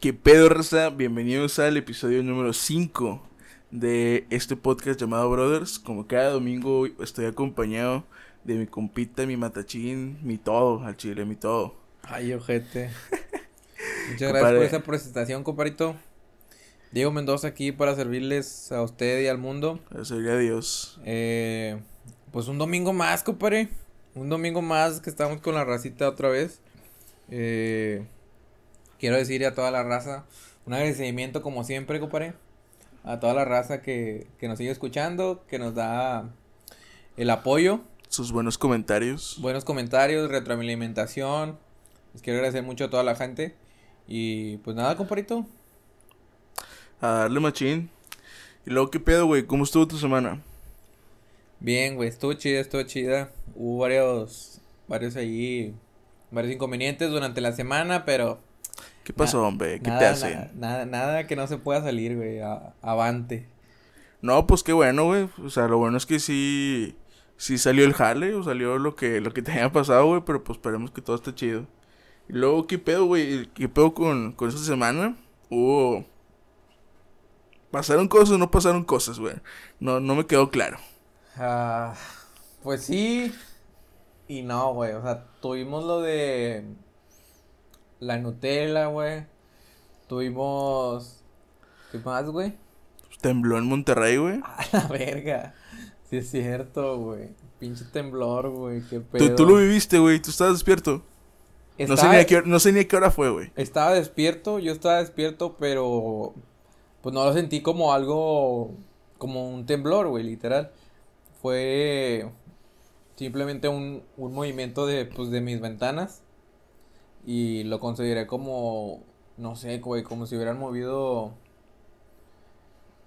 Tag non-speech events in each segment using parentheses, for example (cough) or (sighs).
¿Qué pedo, raza? Bienvenidos al episodio número 5 de este podcast llamado Brothers. Como cada domingo estoy acompañado de mi compita, mi matachín, mi todo, al chile, mi todo. Ay, ojete. (laughs) Muchas gracias por esa presentación, comparito. Diego Mendoza aquí para servirles a usted y al mundo. Gracias a Dios. Eh, pues un domingo más, compadre. Un domingo más que estamos con la racita otra vez. Eh, quiero decir a toda la raza un agradecimiento como siempre, compadre. A toda la raza que, que nos sigue escuchando, que nos da el apoyo. Sus buenos comentarios. Buenos comentarios, retroalimentación. Les quiero agradecer mucho a toda la gente. Y pues nada, compadrito. A darle machín. Y luego, ¿qué pedo, güey? ¿Cómo estuvo tu semana? Bien, güey, estuvo chida, estuvo chida. Hubo varios, varios ahí, varios inconvenientes durante la semana, pero ¿Qué pasó, hombre? ¿Qué te hace? Nada, nada, que no se pueda salir, güey. avante. No, pues qué bueno, güey. O sea, lo bueno es que sí. Sí salió el jale, o salió lo que, lo que te había pasado, güey. Pero pues esperemos que todo esté chido. Y luego, ¿qué pedo, güey? ¿Qué pedo con, con esa semana? Hubo. ¿Pasaron cosas o no pasaron cosas, güey? No, no me quedó claro. Ah, pues sí. Y no, güey. O sea, tuvimos lo de la Nutella, güey. Tuvimos. ¿Qué más, güey? Tembló en Monterrey, güey. (laughs) A la verga. Sí es cierto, güey. Pinche temblor, güey. Qué pedo. Tú, lo viviste, güey. Tú estabas despierto. No, sé ni a qué, no sé ni a qué hora fue, güey. Estaba despierto, yo estaba despierto, pero. Pues no lo sentí como algo. Como un temblor, güey, literal. Fue. Simplemente un, un movimiento de, pues, de mis ventanas y lo consideré como, no sé, güey, como si hubieran movido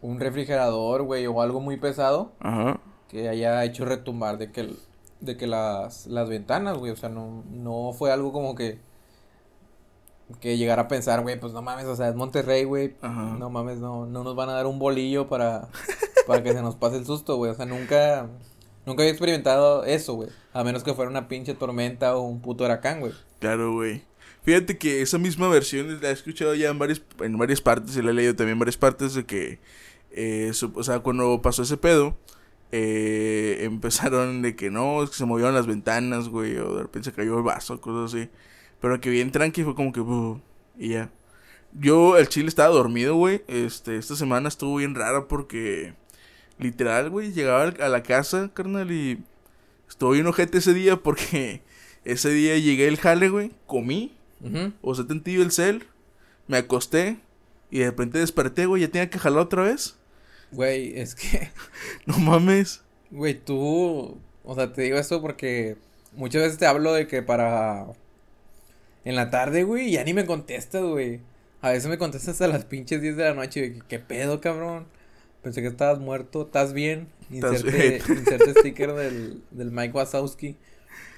un refrigerador, güey, o algo muy pesado. Ajá. Que haya hecho retumbar de que, de que las, las ventanas, güey, o sea, no, no fue algo como que que llegara a pensar, güey, pues no mames, o sea, es Monterrey, güey. No mames, no, no nos van a dar un bolillo para, (laughs) para que se nos pase el susto, güey. O sea, nunca, nunca había experimentado eso, güey. A menos que fuera una pinche tormenta o un puto huracán, güey. Claro, güey. Fíjate que esa misma versión la he escuchado ya en varias, en varias partes y la he leído también en varias partes de que, eh, o sea, cuando pasó ese pedo, eh, (laughs) empezaron de que no, es que se movieron las ventanas, güey, o de repente se cayó el vaso, cosas así. Pero que bien tranqui fue como que, y ya. Yo, el chile estaba dormido, güey. Este, esta semana estuvo bien rara porque, literal, güey, llegaba a la casa, carnal, y estuvo bien ojete ese día porque (laughs) ese día llegué el jale, güey, comí o sea, te el cel, me acosté y de repente desperté, güey, ya tenía que jalar otra vez. Güey, es que. (laughs) no mames. Güey, tú. O sea, te digo esto porque muchas veces te hablo de que para. En la tarde, güey, ya ni me contestas, güey. A veces me contestas a las pinches 10 de la noche. ¿Qué pedo, cabrón? Pensé que estabas muerto. ¿Estás bien? Inserte, inserte sticker del, del Mike Wazowski.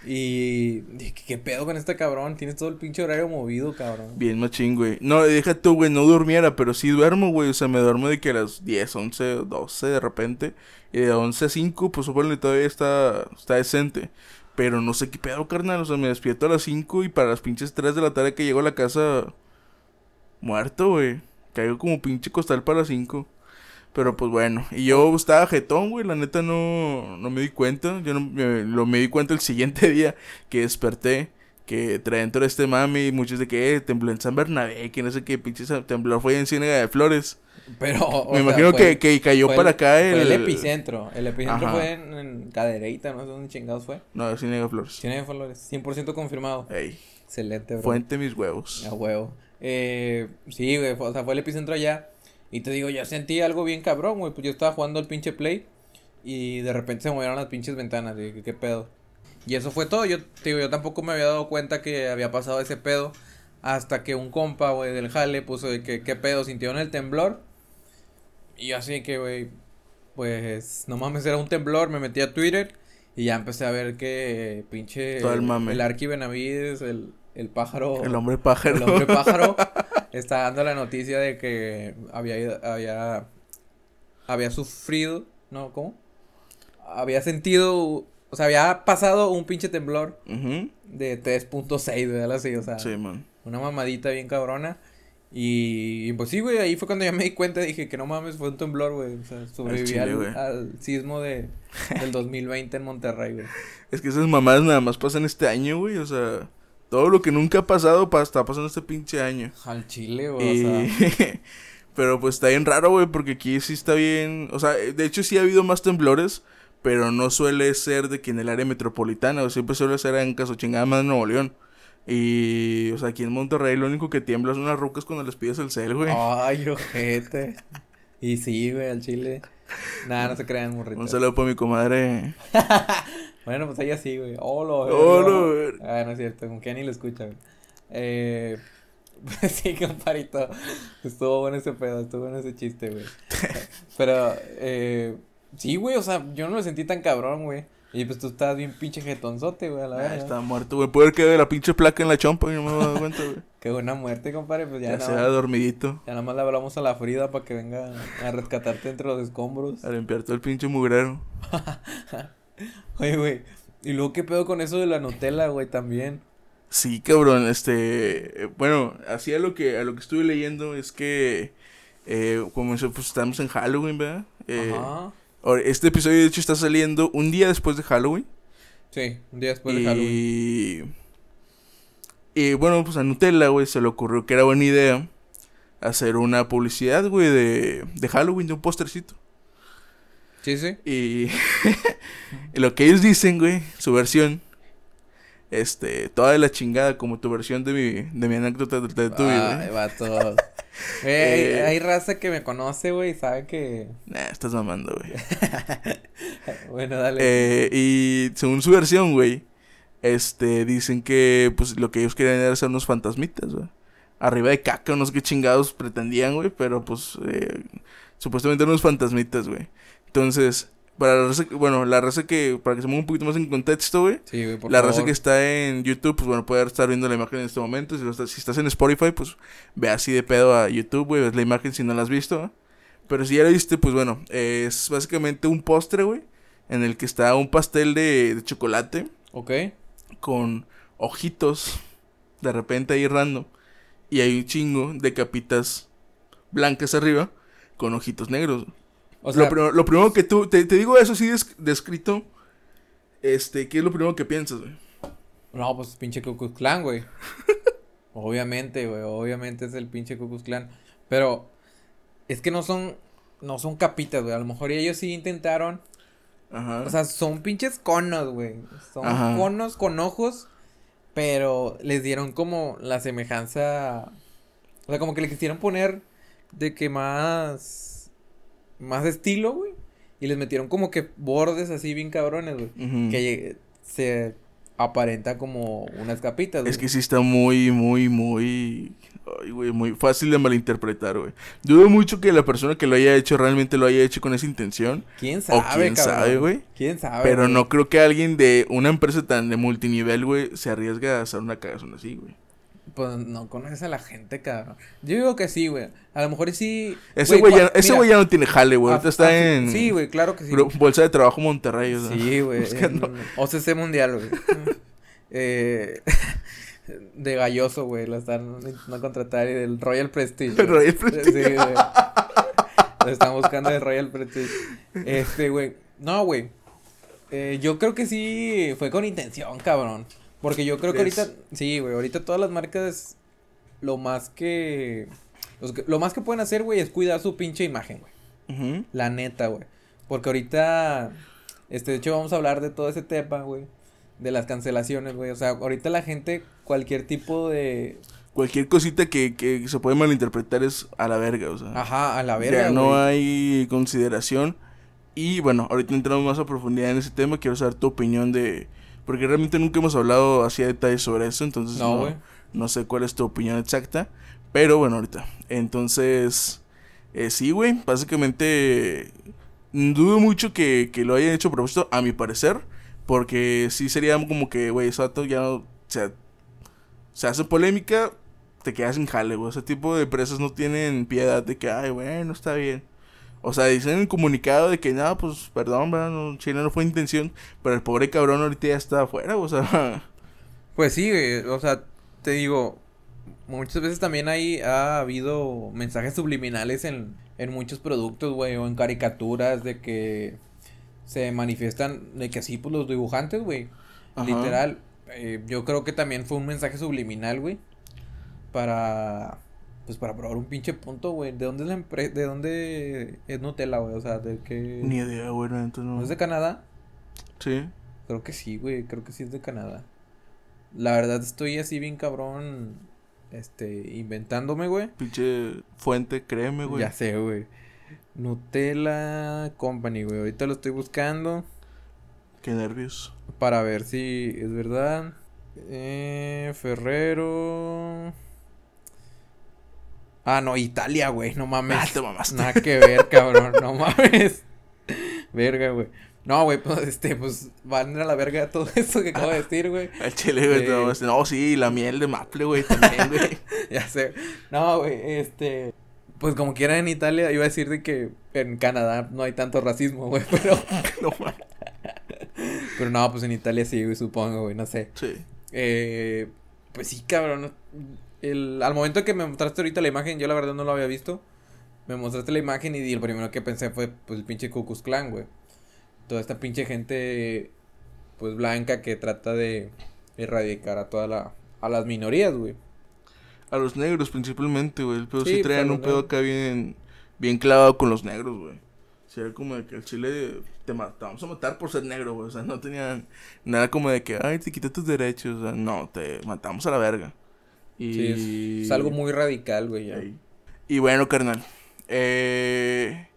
Y ¿qué pedo con este cabrón? Tienes todo el pinche horario movido, cabrón. Bien machín, güey. No, deja tú, güey, no durmiera, pero sí duermo, güey. O sea, me duermo de que a las 10, 11, 12 de repente. Y de 11 a 5, pues supongo que todavía está, está decente. Pero no sé qué pedo, carnal. O sea, me despierto a las 5 y para las pinches 3 de la tarde que llego a la casa... Muerto, güey. Caigo como pinche costal para las 5. Pero pues bueno, y yo estaba jetón, güey, la neta no, no me di cuenta. Yo no, me, lo me di cuenta el siguiente (laughs) día que desperté, que trae dentro de este mami, muchos de que eh, tembló en San Bernabé, que no sé qué pinche temblor fue en Ciénaga de Flores. Pero, me imagino que, que, cayó para acá el... Fue el epicentro, el epicentro fue en, Cadereita, no sé dónde chingados fue. No, Ciénaga de Flores. Ciénaga de Flores, 100% confirmado. Ey. Excelente, bro. Fuente mis huevos. A huevo. Eh, sí, güey, o sea, fue el epicentro allá. Y te digo, yo sentí algo bien cabrón, güey. Pues yo estaba jugando al pinche play. Y de repente se movieron las pinches ventanas. Y qué pedo. Y eso fue todo. Yo, te digo, yo tampoco me había dado cuenta que había pasado ese pedo. Hasta que un compa, güey, del jale puso de que qué pedo, sintieron el temblor. Y yo así que, güey, pues no mames, era un temblor. Me metí a Twitter. Y ya empecé a ver que pinche. Todo el mame. El Arqui Benavides, el, el pájaro. El hombre pájaro. El hombre pájaro. (laughs) está dando la noticia de que había, había, había sufrido, ¿no? ¿Cómo? Había sentido, o sea, había pasado un pinche temblor de 3.6, ¿verdad? Así, o sea, sí, man. una mamadita bien cabrona. Y, pues sí, güey, ahí fue cuando ya me di cuenta, dije que no mames, fue un temblor, güey. O sea, sobreviví al, al, sismo de, del (laughs) 2020 en Monterrey, güey. Es que esas mamadas nada más pasan este año, güey, o sea, todo lo que nunca ha pasado está pasando este pinche año. Al Chile, güey, o sea. (laughs) pero pues está bien raro, güey, porque aquí sí está bien, o sea, de hecho sí ha habido más temblores, pero no suele ser de que en el área metropolitana, o siempre suele ser en Caso Chingada más Nuevo León. Y, o sea, aquí en Monterrey lo único que tiembla son unas rocas cuando les pides el cel, güey. Ay, ojete. y sí, güey, al chile. Nada, no se crean, morrito. Un saludo para mi comadre. (laughs) bueno, pues ella sí, güey. Hola, güey. Ah, no es cierto, como que ni lo escucha, güey. Eh, (laughs) pues sí, comparito. Estuvo bueno ese pedo, estuvo bueno ese chiste, güey. (laughs) Pero, eh, sí, güey, o sea, yo no me sentí tan cabrón, güey. Y pues tú estás bien pinche jetonzote, güey, a la verdad. está muerto, güey. Puede que la pinche placa en la chompa y no me dado cuenta, güey. (laughs) Qué buena muerte, compadre. Pues ya, ya se ha dormidito. Ya nada más le hablamos a la Frida para que venga a rescatarte entre los escombros. A limpiar todo el pinche mugrero. Oye, güey. Y luego, ¿qué pedo con eso de la Nutella, güey, también? Sí, cabrón, este... Bueno, así a lo que, a lo que estuve leyendo es que... Eh, como eso, pues estamos en Halloween, ¿verdad? Eh, Ajá este episodio, de hecho, está saliendo un día después de Halloween. Sí, un día después de Halloween. Y bueno, pues a Nutella, güey, se le ocurrió que era buena idea hacer una publicidad, güey, de, de Halloween, de un póstercito. Sí, sí. Y, (laughs) lo que ellos dicen, güey, su versión, este, toda de la chingada, como tu versión de mi, de mi anécdota de, de tu vida. Ay, vato. (laughs) Eh, hay, raza que me conoce, güey, y sabe que. Nah, estás mamando, güey. (laughs) bueno, dale. Eh, y según su versión, güey, este, dicen que, pues, lo que ellos querían era hacer unos fantasmitas, güey. Arriba de caca, no sé qué chingados pretendían, güey, pero pues, eh, supuestamente unos fantasmitas, güey. Entonces, para la raza, bueno, la raza que, para que se ponga un poquito más en contexto, güey. Sí, güey, La raza que está en YouTube, pues bueno, puede estar viendo la imagen en este momento. Si, si estás en Spotify, pues ve así de pedo a YouTube, güey, ves la imagen si no la has visto. Pero si ya la viste, pues bueno, es básicamente un postre, güey, en el que está un pastel de, de chocolate. Ok. Con ojitos, de repente ahí random. Y hay un chingo de capitas blancas arriba con ojitos negros lo, primero que tú, te, digo eso así descrito, este, ¿qué es lo primero que piensas, güey? No, pues pinche Cucus Clan, güey. (laughs) obviamente, güey, obviamente es el pinche Cucus Clan. Pero es que no son, no son capitas, güey. A lo mejor ellos sí intentaron. Ajá. O sea, son pinches conos, güey. Son conos con ojos, pero les dieron como la semejanza. O sea, como que le quisieron poner de que más más estilo, güey. Y les metieron como que bordes así bien cabrones, güey. Que se aparenta como unas capitas, güey. Es que sí está muy, muy, muy... Ay, güey, muy fácil de malinterpretar, güey. Dudo mucho que la persona que lo haya hecho realmente lo haya hecho con esa intención. ¿Quién sabe, O quién sabe, güey. ¿Quién sabe, Pero no creo que alguien de una empresa tan de multinivel, güey, se arriesgue a hacer una cagazón así, güey. Pues no conoces a la gente, cabrón. Yo digo que sí, güey. A lo mejor sí. Ese güey ya, ese ya no tiene jale, güey. Ahorita está en. Sí, güey, claro que sí. Bolsa de trabajo Monterrey, o sea. Sí, güey. (laughs) OCC Mundial, güey. (laughs) eh, (laughs) de galloso, güey. Lo están no contratar y del Royal Prestige. El Royal Prestige. Sí, güey. Lo están buscando de Royal Prestige. Este, güey. No, güey. Eh, yo creo que sí fue con intención, cabrón. Porque yo creo que ahorita, sí, güey, ahorita todas las marcas, lo más que, lo más que pueden hacer, güey, es cuidar su pinche imagen, güey. La neta, güey. Porque ahorita, este, de hecho, vamos a hablar de todo ese tema, güey. De las cancelaciones, güey. O sea, ahorita la gente, cualquier tipo de... Cualquier cosita que, que se puede malinterpretar es a la verga, o sea. Ajá, a la verga, Ya no hay consideración. Y bueno, ahorita entramos más a profundidad en ese tema. Quiero saber tu opinión de porque realmente nunca hemos hablado así a detalle sobre eso, entonces no, no, sé cuál es tu opinión exacta. Pero bueno, ahorita. Entonces, eh, sí, güey, básicamente dudo mucho que, que, lo hayan hecho a propósito, a mi parecer. Porque sí sería como que, güey, eso ya no. O sea, se hace polémica, te quedas en jale, güey. Ese tipo de empresas no tienen piedad de que, ay, bueno, está bien. O sea, dicen en el comunicado de que nada, pues perdón, no, Chile no fue intención, pero el pobre cabrón ahorita ya está afuera, o sea. (laughs) Pues sí, o sea, te digo, muchas veces también hay, ha habido mensajes subliminales en, en muchos productos, güey, o en caricaturas de que se manifiestan, de que así, pues los dibujantes, güey, literal, eh, yo creo que también fue un mensaje subliminal, güey, para, pues para probar un pinche punto, güey, ¿de dónde es la empresa, de dónde es Nutella, güey? O sea, de que... Ni idea, güey, no. ¿No es de Canadá? Sí. Creo que sí, güey, creo que sí es de Canadá. La verdad estoy así bien cabrón, este, inventándome, güey. Pinche fuente, créeme, güey. Ya sé, güey. Nutella Company, güey. Ahorita lo estoy buscando Qué nervios. para ver si es verdad. Eh, Ferrero. Ah, no, Italia, güey. No mames. Ah, te mamaste. Nada que ver, cabrón. No (laughs) mames. Verga, güey. No, güey, pues este, pues van a la verga todo (laughs) eso que acabo de decir, güey. (laughs) El chile, güey. Mamaste. No, sí, la miel de maple, güey, también, güey. Ya sé. No, güey, este. Pues como quiera en Italia, iba a decir de que en Canadá no hay tanto racismo, güey, pero. no mames. Pero no, pues en Italia sí, güey, supongo, güey, no sé. Sí. Eh, pues sí, cabrón. El, al momento que me mostraste ahorita la imagen, yo la verdad no lo había visto. Me mostraste la imagen y el primero que pensé fue, pues, el pinche Ku Klux Klan, güey. Toda esta pinche gente, pues, blanca que trata de erradicar a toda la... A las minorías, güey. A los negros principalmente, güey. El pedo Sí, sí, pues, traían los un pedo acá bien, bien clavado con los negros, güey. O sea, como de que el chile te, ma- te vamos a matar por ser negro, güey. O sea, no tenían nada como de que, ay, te quité tus derechos. O sea, no, te matamos a la verga. Y... Sí, es, es algo muy radical, güey, ya. Y bueno, carnal. Eh,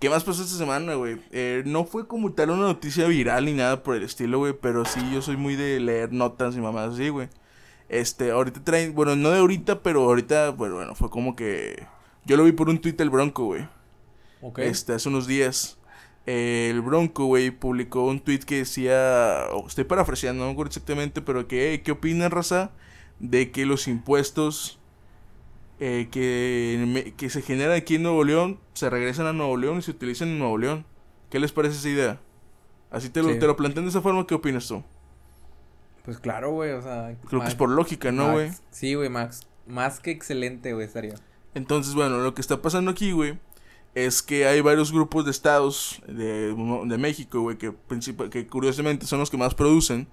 ¿Qué más pasó esta semana, güey? Eh, no fue como tal una noticia viral ni nada por el estilo, güey. Pero sí, yo soy muy de leer notas y mamás así, güey. Este, ahorita traen, bueno, no de ahorita, pero ahorita, bueno, bueno, fue como que. Yo lo vi por un tweet del Bronco, güey. Ok. Este, hace unos días. eh, el Bronco, güey, publicó un tweet que decía. o estoy parafraseando, no me acuerdo exactamente, pero que, "Hey, ¿qué opinan, raza? De que los impuestos eh, que, que se generan aquí en Nuevo León se regresan a Nuevo León y se utilizan en Nuevo León. ¿Qué les parece esa idea? Así te lo, Sí. te lo plantean de esa forma, ¿qué opinas tú? Pues claro, güey, o sea. Creo que es por lógica, ¿no, güey? Sí, güey, Max. Más que excelente, güey, estaría. Entonces, bueno, lo que está pasando aquí, güey, es que hay varios grupos de estados de, de México, güey, que, principal- que curiosamente son los que más producen.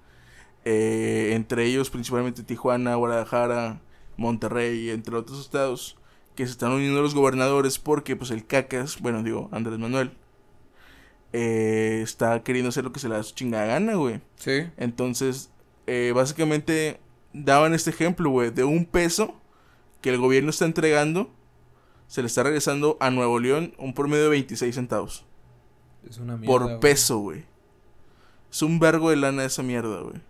Eh, entre ellos, principalmente Tijuana, Guadalajara, Monterrey, entre otros estados, que se están uniendo los gobernadores porque, pues, el cacas, bueno, digo, Andrés Manuel, eh, está queriendo hacer lo que se le da su chingada gana, güey. Sí. Entonces, eh, básicamente daban este ejemplo, güey, de un peso que el gobierno está entregando, se le está regresando a Nuevo León un promedio de 26 centavos. Es una mierda. por peso, güey. Es un vergo de lana esa mierda, güey.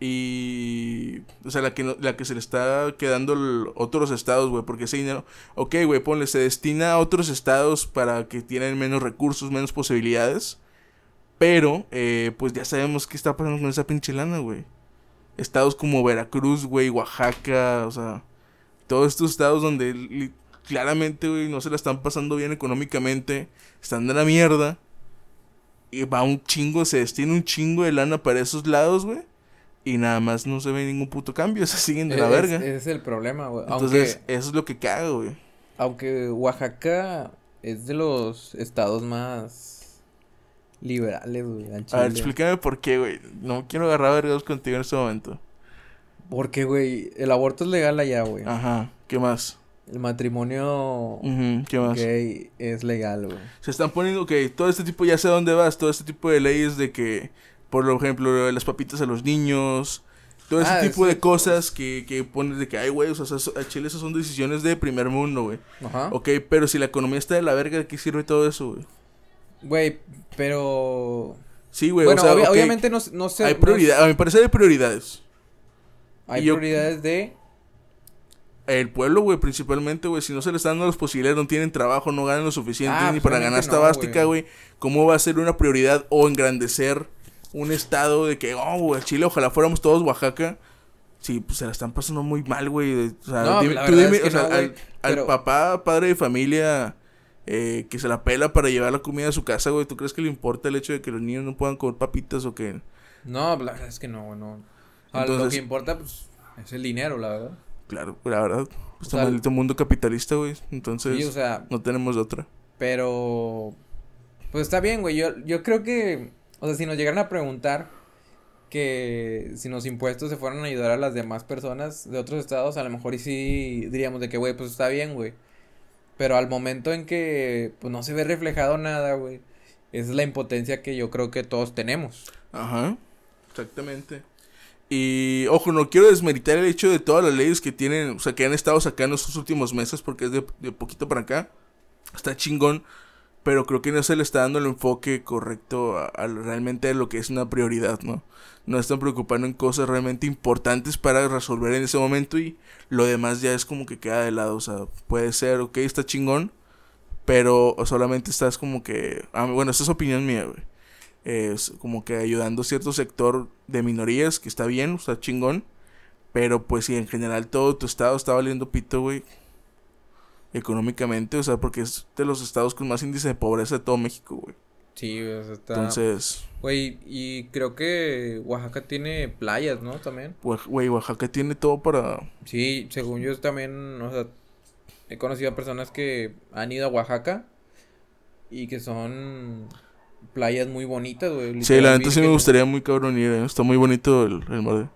Y... O sea, la que, la que se le está quedando a otros estados, güey. Porque ese dinero... Ok, güey, ponle, se destina a otros estados para que tienen menos recursos, menos posibilidades. Pero, eh, pues ya sabemos qué está pasando con esa pinche lana, güey. Estados como Veracruz, güey, Oaxaca, o sea... Todos estos estados donde claramente, güey, no se la están pasando bien económicamente. Están de la mierda. Y va un chingo, se destina un chingo de lana para esos lados, güey. Y nada más no se ve ningún puto cambio. (laughs) Se siguen de la Es- verga. Ese es el problema, güey. Entonces, Aunque, eso es lo que caga, güey. aunque Oaxaca es de los estados más liberales, güey, A ver, explícame por qué, güey. No quiero agarrar vergados contigo en este momento. Porque, güey, el aborto es legal allá, güey. Ajá. ¿Qué más? El matrimonio ¿Qué más? gay es legal, güey. Se están poniendo, ok, todo este tipo, ya sé dónde vas, todo este tipo de leyes de que, por ejemplo, las papitas a los niños, todo ese Ah, tipo de cosas que, que pones de que, ay, güey, o sea, a Chile esas son decisiones de primer mundo, güey. Ajá. Ok, pero si la economía está de la verga, ¿de qué sirve todo eso, güey? Güey, pero... Sí, güey, bueno, o sea, obviamente no, no sé... hay no prioridades, a mi parecer hay prioridades. Hay Y yo- prioridades de... El pueblo, güey, principalmente, güey, si no se les están dando las posibilidades, no tienen trabajo, no ganan lo suficiente Ah, ni para ganar esta no, güey. güey, ¿cómo va a ser una prioridad o engrandecer un estado de que, oh, güey, Chile, ojalá fuéramos todos Oaxaca? Sí, pues se la están pasando muy mal, güey. O sea, No, dime- tú dime, es que o sea, no, al, papá, padre de familia, eh, que se la pela para llevar la comida a su casa, güey, ¿tú crees que le importa el hecho de que los niños no puedan comer papitas o que...? No, la verdad es que no, güey, no. Lo que importa, pues, es el dinero, la verdad. Claro, la verdad. Este maldito mundo capitalista, güey. Entonces, Sí, o sea, no tenemos otra. pero pues está bien, güey. Yo, yo creo que, o sea, si nos llegaran a preguntar que si los impuestos se fueran a ayudar a las demás personas de otros estados, a lo mejor y sí diríamos de que, güey, pues está bien, güey. Pero al momento en que pues no se ve reflejado nada, güey, es la impotencia que yo creo que todos tenemos. Ajá, exactamente. Y ojo, no quiero desmeritar el hecho de todas las leyes que tienen, o sea, que han estado sacando estos últimos meses, porque es de, de poquito para acá. Está chingón, pero creo que no se le está dando el enfoque correcto a, realmente a lo que es una prioridad, ¿no? No están preocupando en cosas realmente importantes para resolver en ese momento y lo demás ya es como que queda de lado, o sea, puede ser, ok, está chingón, pero solamente estás como que, ah, bueno, esta es opinión mía, güey es como que ayudando a cierto sector de minorías, que está bien, está chingón. Pero pues si en general todo tu estado está valiendo pito, güey. Económicamente, o sea, porque es de los estados con más índice de pobreza de todo México, güey. Sí, o sea, está... Entonces... Güey, y creo que Oaxaca tiene playas, ¿no? También. Güey, Oaxaca tiene todo para... Sí, según yo también, o sea, he conocido a personas que han ido a Oaxaca y que son playas muy bonitas, güey. Sí, la neta sí me gustaría muy cabrón ir, ¿eh? está muy bonito el, el mar.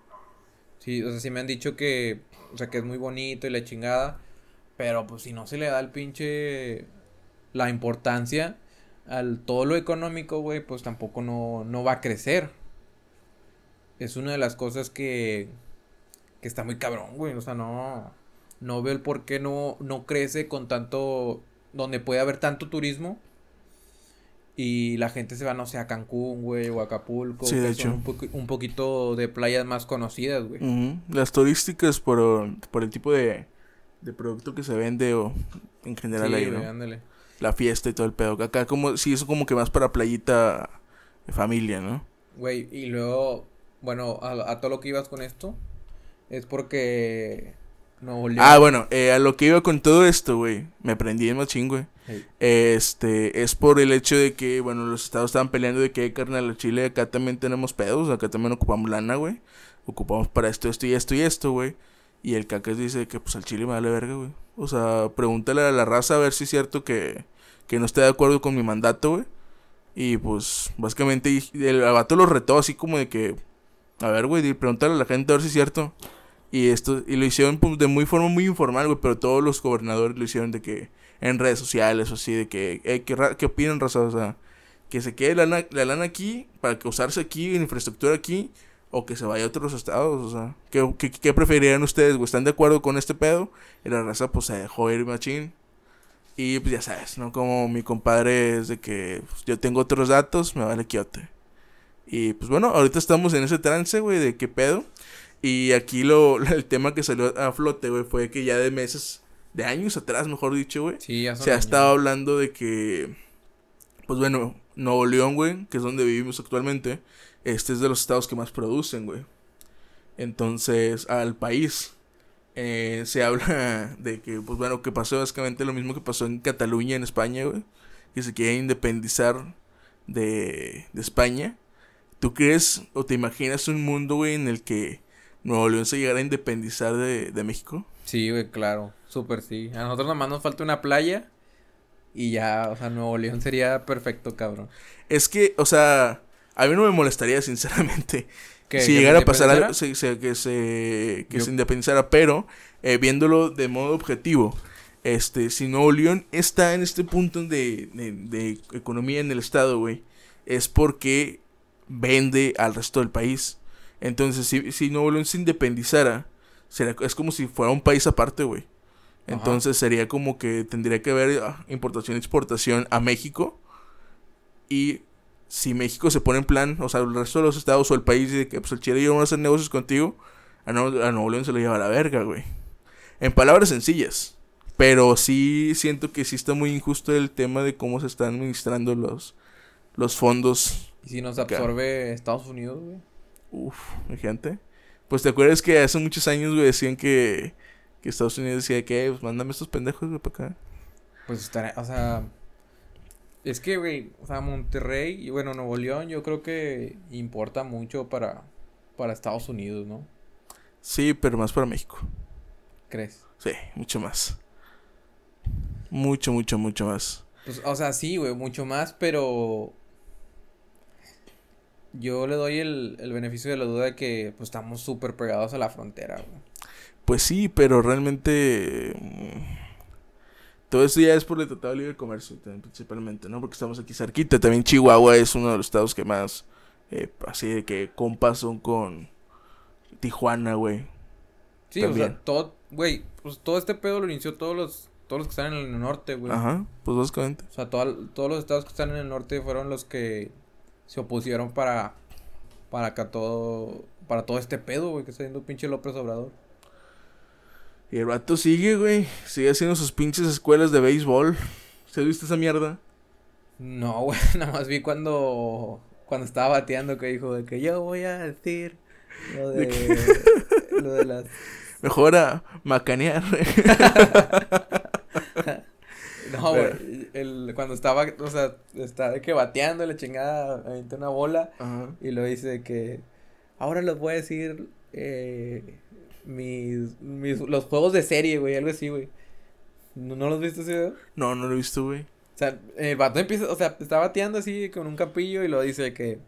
Sí, o sea, sí me han dicho que, o sea, que es muy bonito y la chingada, pero pues si no se le da el pinche, la importancia al todo lo económico, güey, pues tampoco no, no va a crecer. Es una de las cosas que, que está muy cabrón, güey, o sea, no, no veo el por qué no, no crece con tanto, donde puede haber tanto turismo y la gente se va, no sé, a Cancún, güey, o a Acapulco. Sí, de hecho. un, po un, poquito de playas más conocidas, güey. Uh -huh. Las turísticas por, por el tipo de, de producto que se vende o en general sí, ahí, ¿no? ándale. La fiesta y todo el pedo. Acá como, sí, eso como que más para playita de familia, ¿no? Güey, y luego, bueno, a, a todo lo que ibas con esto, es porque Nuevo León. Ah, bueno, eh, a lo que iba con todo esto, güey. Me prendí en machín, güey. Hey. Este, es por el hecho de que, bueno, los estados estaban peleando de que, carnal, a Chile acá también tenemos pedos, acá también ocupamos lana, güey. Ocupamos para esto, esto y esto y esto, güey. Y el cacas dice que, pues, al Chile me vale verga, güey. O sea, pregúntale a la raza a ver si es cierto que, que no esté de acuerdo con mi mandato, güey. Y, pues, básicamente, el vato lo retó así como de que, a ver, güey, pregúntale a la gente a ver si es cierto. Y esto, y lo hicieron pues, de muy forma muy informal, güey, pero todos los gobernadores lo hicieron de que en redes sociales o así, de que, eh, ¿qué, qué opinan, raza? O sea, que se quede la lana, la lana aquí para que usarse aquí, en infraestructura aquí, o que se vaya a otros estados, o sea, ¿qué, qué, qué preferirían ustedes, güey? ¿Están de acuerdo con este pedo? Y la raza, pues, se dejó ir machín. Y pues ya sabes, ¿no? Como mi compadre es de que pues, yo tengo otros datos, me vale quiote. Y pues bueno, ahorita estamos en ese trance, güey, de qué pedo. Y aquí lo, (laughs) el tema que salió a flote, güey, fue que ya de meses, de años atrás, mejor dicho, güey, Sí, se ha estado hablando de que, pues bueno, Nuevo León, güey, que es donde vivimos actualmente, este es de los estados que más producen, güey. Entonces, al país eh, se (laughs) habla de que, pues bueno, que pasó básicamente lo mismo que pasó en Cataluña, en España, güey, que se quiere independizar de, de España. ¿Tú crees o te imaginas un mundo, güey, en el que Nuevo León se llegara a independizar de, de México? Sí, güey, claro. Súper sí. A nosotros nomás nos falta una playa. Y ya, o sea, Nuevo León sería perfecto, cabrón. Es que, o sea, a mí no me molestaría, sinceramente. (laughs) ¿Qué, si que llegara a pasar algo, independizara? se- se- que se, que se independizara, pero eh, viéndolo de modo objetivo, este, si Nuevo León está en este punto de, de, de economía en el estado, güey, es porque vende al resto del país. Entonces, si, si Nuevo León se independizara, será, es como si fuera un país aparte, güey. Ajá. Entonces sería como que tendría que haber ah, importación y exportación a México. Y si México se pone en plan, o sea, el resto de los estados o el país de que pues el Chile y yo vamos a hacer negocios contigo, a, Nuevo- a Nuevo León se lo lleva a la verga, güey. En palabras sencillas. Pero sí siento que sí está muy injusto el tema de cómo se están administrando los, los fondos. ¿Y si nos Acá. absorbe Estados Unidos, güey? Uf, gente. Pues te acuerdas que hace muchos años, güey, decían que, que Estados Unidos decía que, pues mándame estos pendejos, güey, para acá. Pues estaría, o sea. Es que, güey, o sea, Monterrey y bueno, Nuevo León, yo creo que importa mucho para, para Estados Unidos, ¿no? Sí, pero más para México. ¿Crees? Sí, mucho más. Mucho, mucho, mucho más. Pues, o sea, sí, güey, mucho más, pero yo le doy el, el beneficio de la duda de que pues estamos súper pegados a la frontera, güey. Pues sí, pero realmente todo eso ya es por el Tratado de Libre Comercio, también, principalmente, ¿no? Porque estamos aquí cerquita. También Chihuahua es uno de los estados que más, eh, así de que compas son con Tijuana, güey. Sí, o sea, todo, güey, pues todo este pedo lo inició todos los, todos los que están en el norte, güey. Ajá, pues básicamente. O sea, toda- todos los estados que están en el norte fueron los que se opusieron para, para acá todo, para todo este pedo, güey, que está haciendo pinche López Obrador. Y el vato sigue, güey. Sigue haciendo sus pinches escuelas de béisbol. ¿Se has visto esa mierda? No, (laughs) güey, nada más vi cuando, cuando estaba bateando que dijo de que yo voy a decir lo (laughs) ¿De de, lo de las... (laughs) Mejor a macanear. No, güey, el, cuando estaba, o sea, está de que bateando, la chingada, una bola Ajá. y lo dice que ahora les voy a decir eh, mis, mis, los juegos de serie, güey, algo así, güey. ¿No, ¿No los viste ese video? No, no lo he visto, güey. O sea, el vato empieza, o sea, está bateando así con un capillo y lo dice que,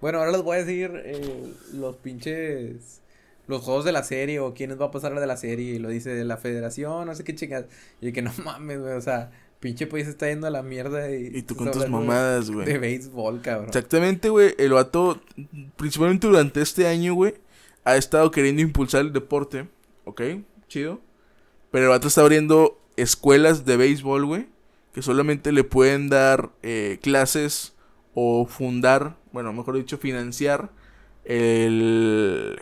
bueno, ahora les voy a decir eh, los pinches, los juegos de la serie o quiénes va a pasar de la serie y lo dice de la federación, no sé qué chingas. Y que no mames, güey, o sea, pinche país está yendo a la mierda y... Y tú con tus mamadas, güey. De béisbol, cabrón. Exactamente, güey. El vato, principalmente durante este año, güey, ha estado queriendo impulsar el deporte. ¿Ok? Chido. Pero el vato está abriendo escuelas de béisbol, güey, que solamente le pueden dar eh, clases o fundar, bueno, mejor dicho, financiar el...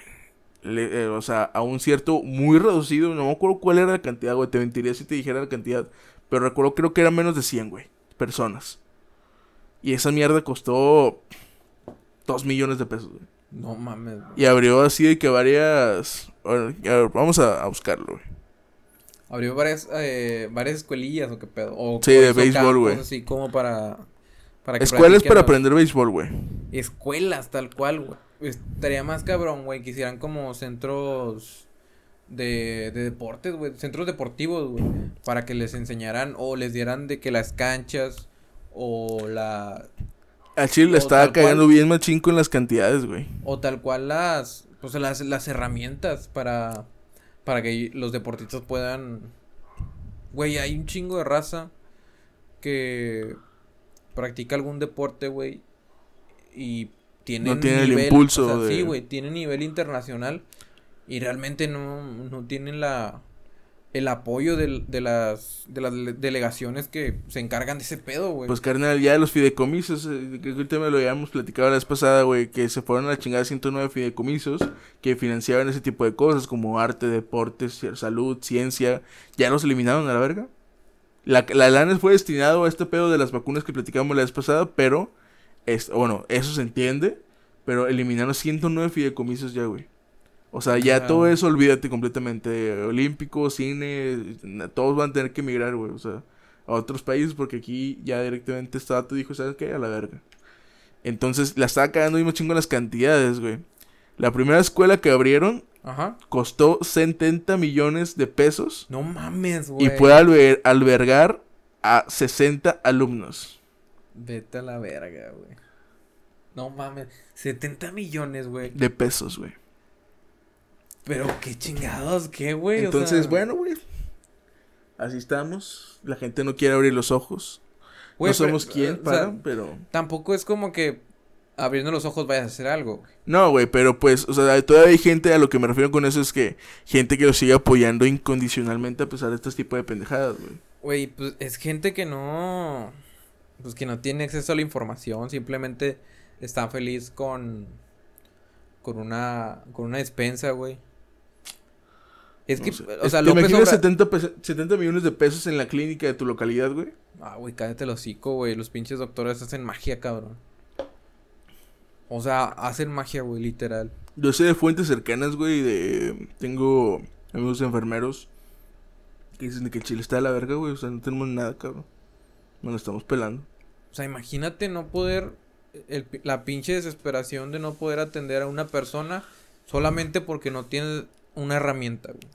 eh, o sea, a un cierto muy reducido, no me acuerdo cuál era la cantidad, güey, te mentiría si te dijera la cantidad, pero recuerdo creo que era menos de 100, güey, personas. Y esa mierda costó 2 millones de pesos, güey. No mames, güey. Y abrió así de que varias... vamos a, a buscarlo, güey. Abrió varias, eh, varias escuelillas o qué pedo. O Sí, de béisbol, güey. Así como para... para que Escuelas para los- aprender béisbol, güey. Escuelas, tal cual, güey. Estaría más cabrón, güey, que hicieran como centros de, de deportes, güey. Centros deportivos, güey. Para que les enseñaran o les dieran de que las canchas o la... Al Chile le estaba tal cual. cagando bien machín con las cantidades, güey. O tal cual las... Pues las, las herramientas para... Para que los deportistas puedan... Güey, hay un chingo de raza que practica algún deporte, güey, y No tiene el nivel, impulso o sea, de- sí, güey, tienen nivel internacional y realmente no, no tienen la el apoyo del- de, las de las dele- delegaciones que se encargan de ese pedo, güey. Pues carnal, ya los fideicomisos, eh, que tema lo habíamos platicado la vez pasada, güey, que se fueron a la chingada 109 fideicomisos que financiaban ese tipo de cosas como arte, deportes, salud, ciencia, ya los eliminaron a la verga. La, la lana fue destinado a este pedo de las vacunas que platicamos la vez pasada, pero, es, bueno, eso se entiende, pero eliminaron 109 fideicomisos ya, güey. O sea, ya todo eso olvídate completamente. Olímpico, cine, todos van a tener que emigrar, güey. O sea, a otros países porque aquí ya directamente este dato dijo, ¿sabes qué? A la verga. Entonces, la estaba cagando mismo chingo las cantidades, güey. La primera escuela que abrieron Ajá. costó 70 millones de pesos No mames, güey. y puede alber- albergar a 60 alumnos. Vete a la verga, güey. No mames, 70 millones, güey. De pesos, güey. Pero qué chingados, qué, güey. O Entonces, sea, bueno, güey. Así estamos. La gente no quiere abrir los ojos. no pero, somos quién o sea, para, pero... Tampoco es como que abriendo los ojos vayas a hacer algo, güey. No, güey, pero pues, o sea, todavía hay gente, a lo que me refiero con eso es que gente que lo sigue apoyando incondicionalmente a pesar de este tipo de pendejadas, güey. Güey, pues es gente que no. Pues que no tiene acceso a la información. Simplemente está feliz con. Con una. Con una despensa, güey. Es que, No sé. o sea, ¿Te López imaginas Obra- 70, pes- 70 millones de pesos en la clínica de tu localidad, güey? Ah, güey, cállate el hocico, güey. Los pinches doctores hacen magia, cabrón. O sea, hacen magia, güey, literal. Yo sé de fuentes cercanas, güey, de... Tengo amigos enfermeros que dicen de que el Chile está de la verga, güey. O sea, no tenemos nada, cabrón. No lo estamos pelando. O sea, imagínate no poder. el la pinche desesperación de no poder atender a una persona solamente porque no tienes una herramienta, güey.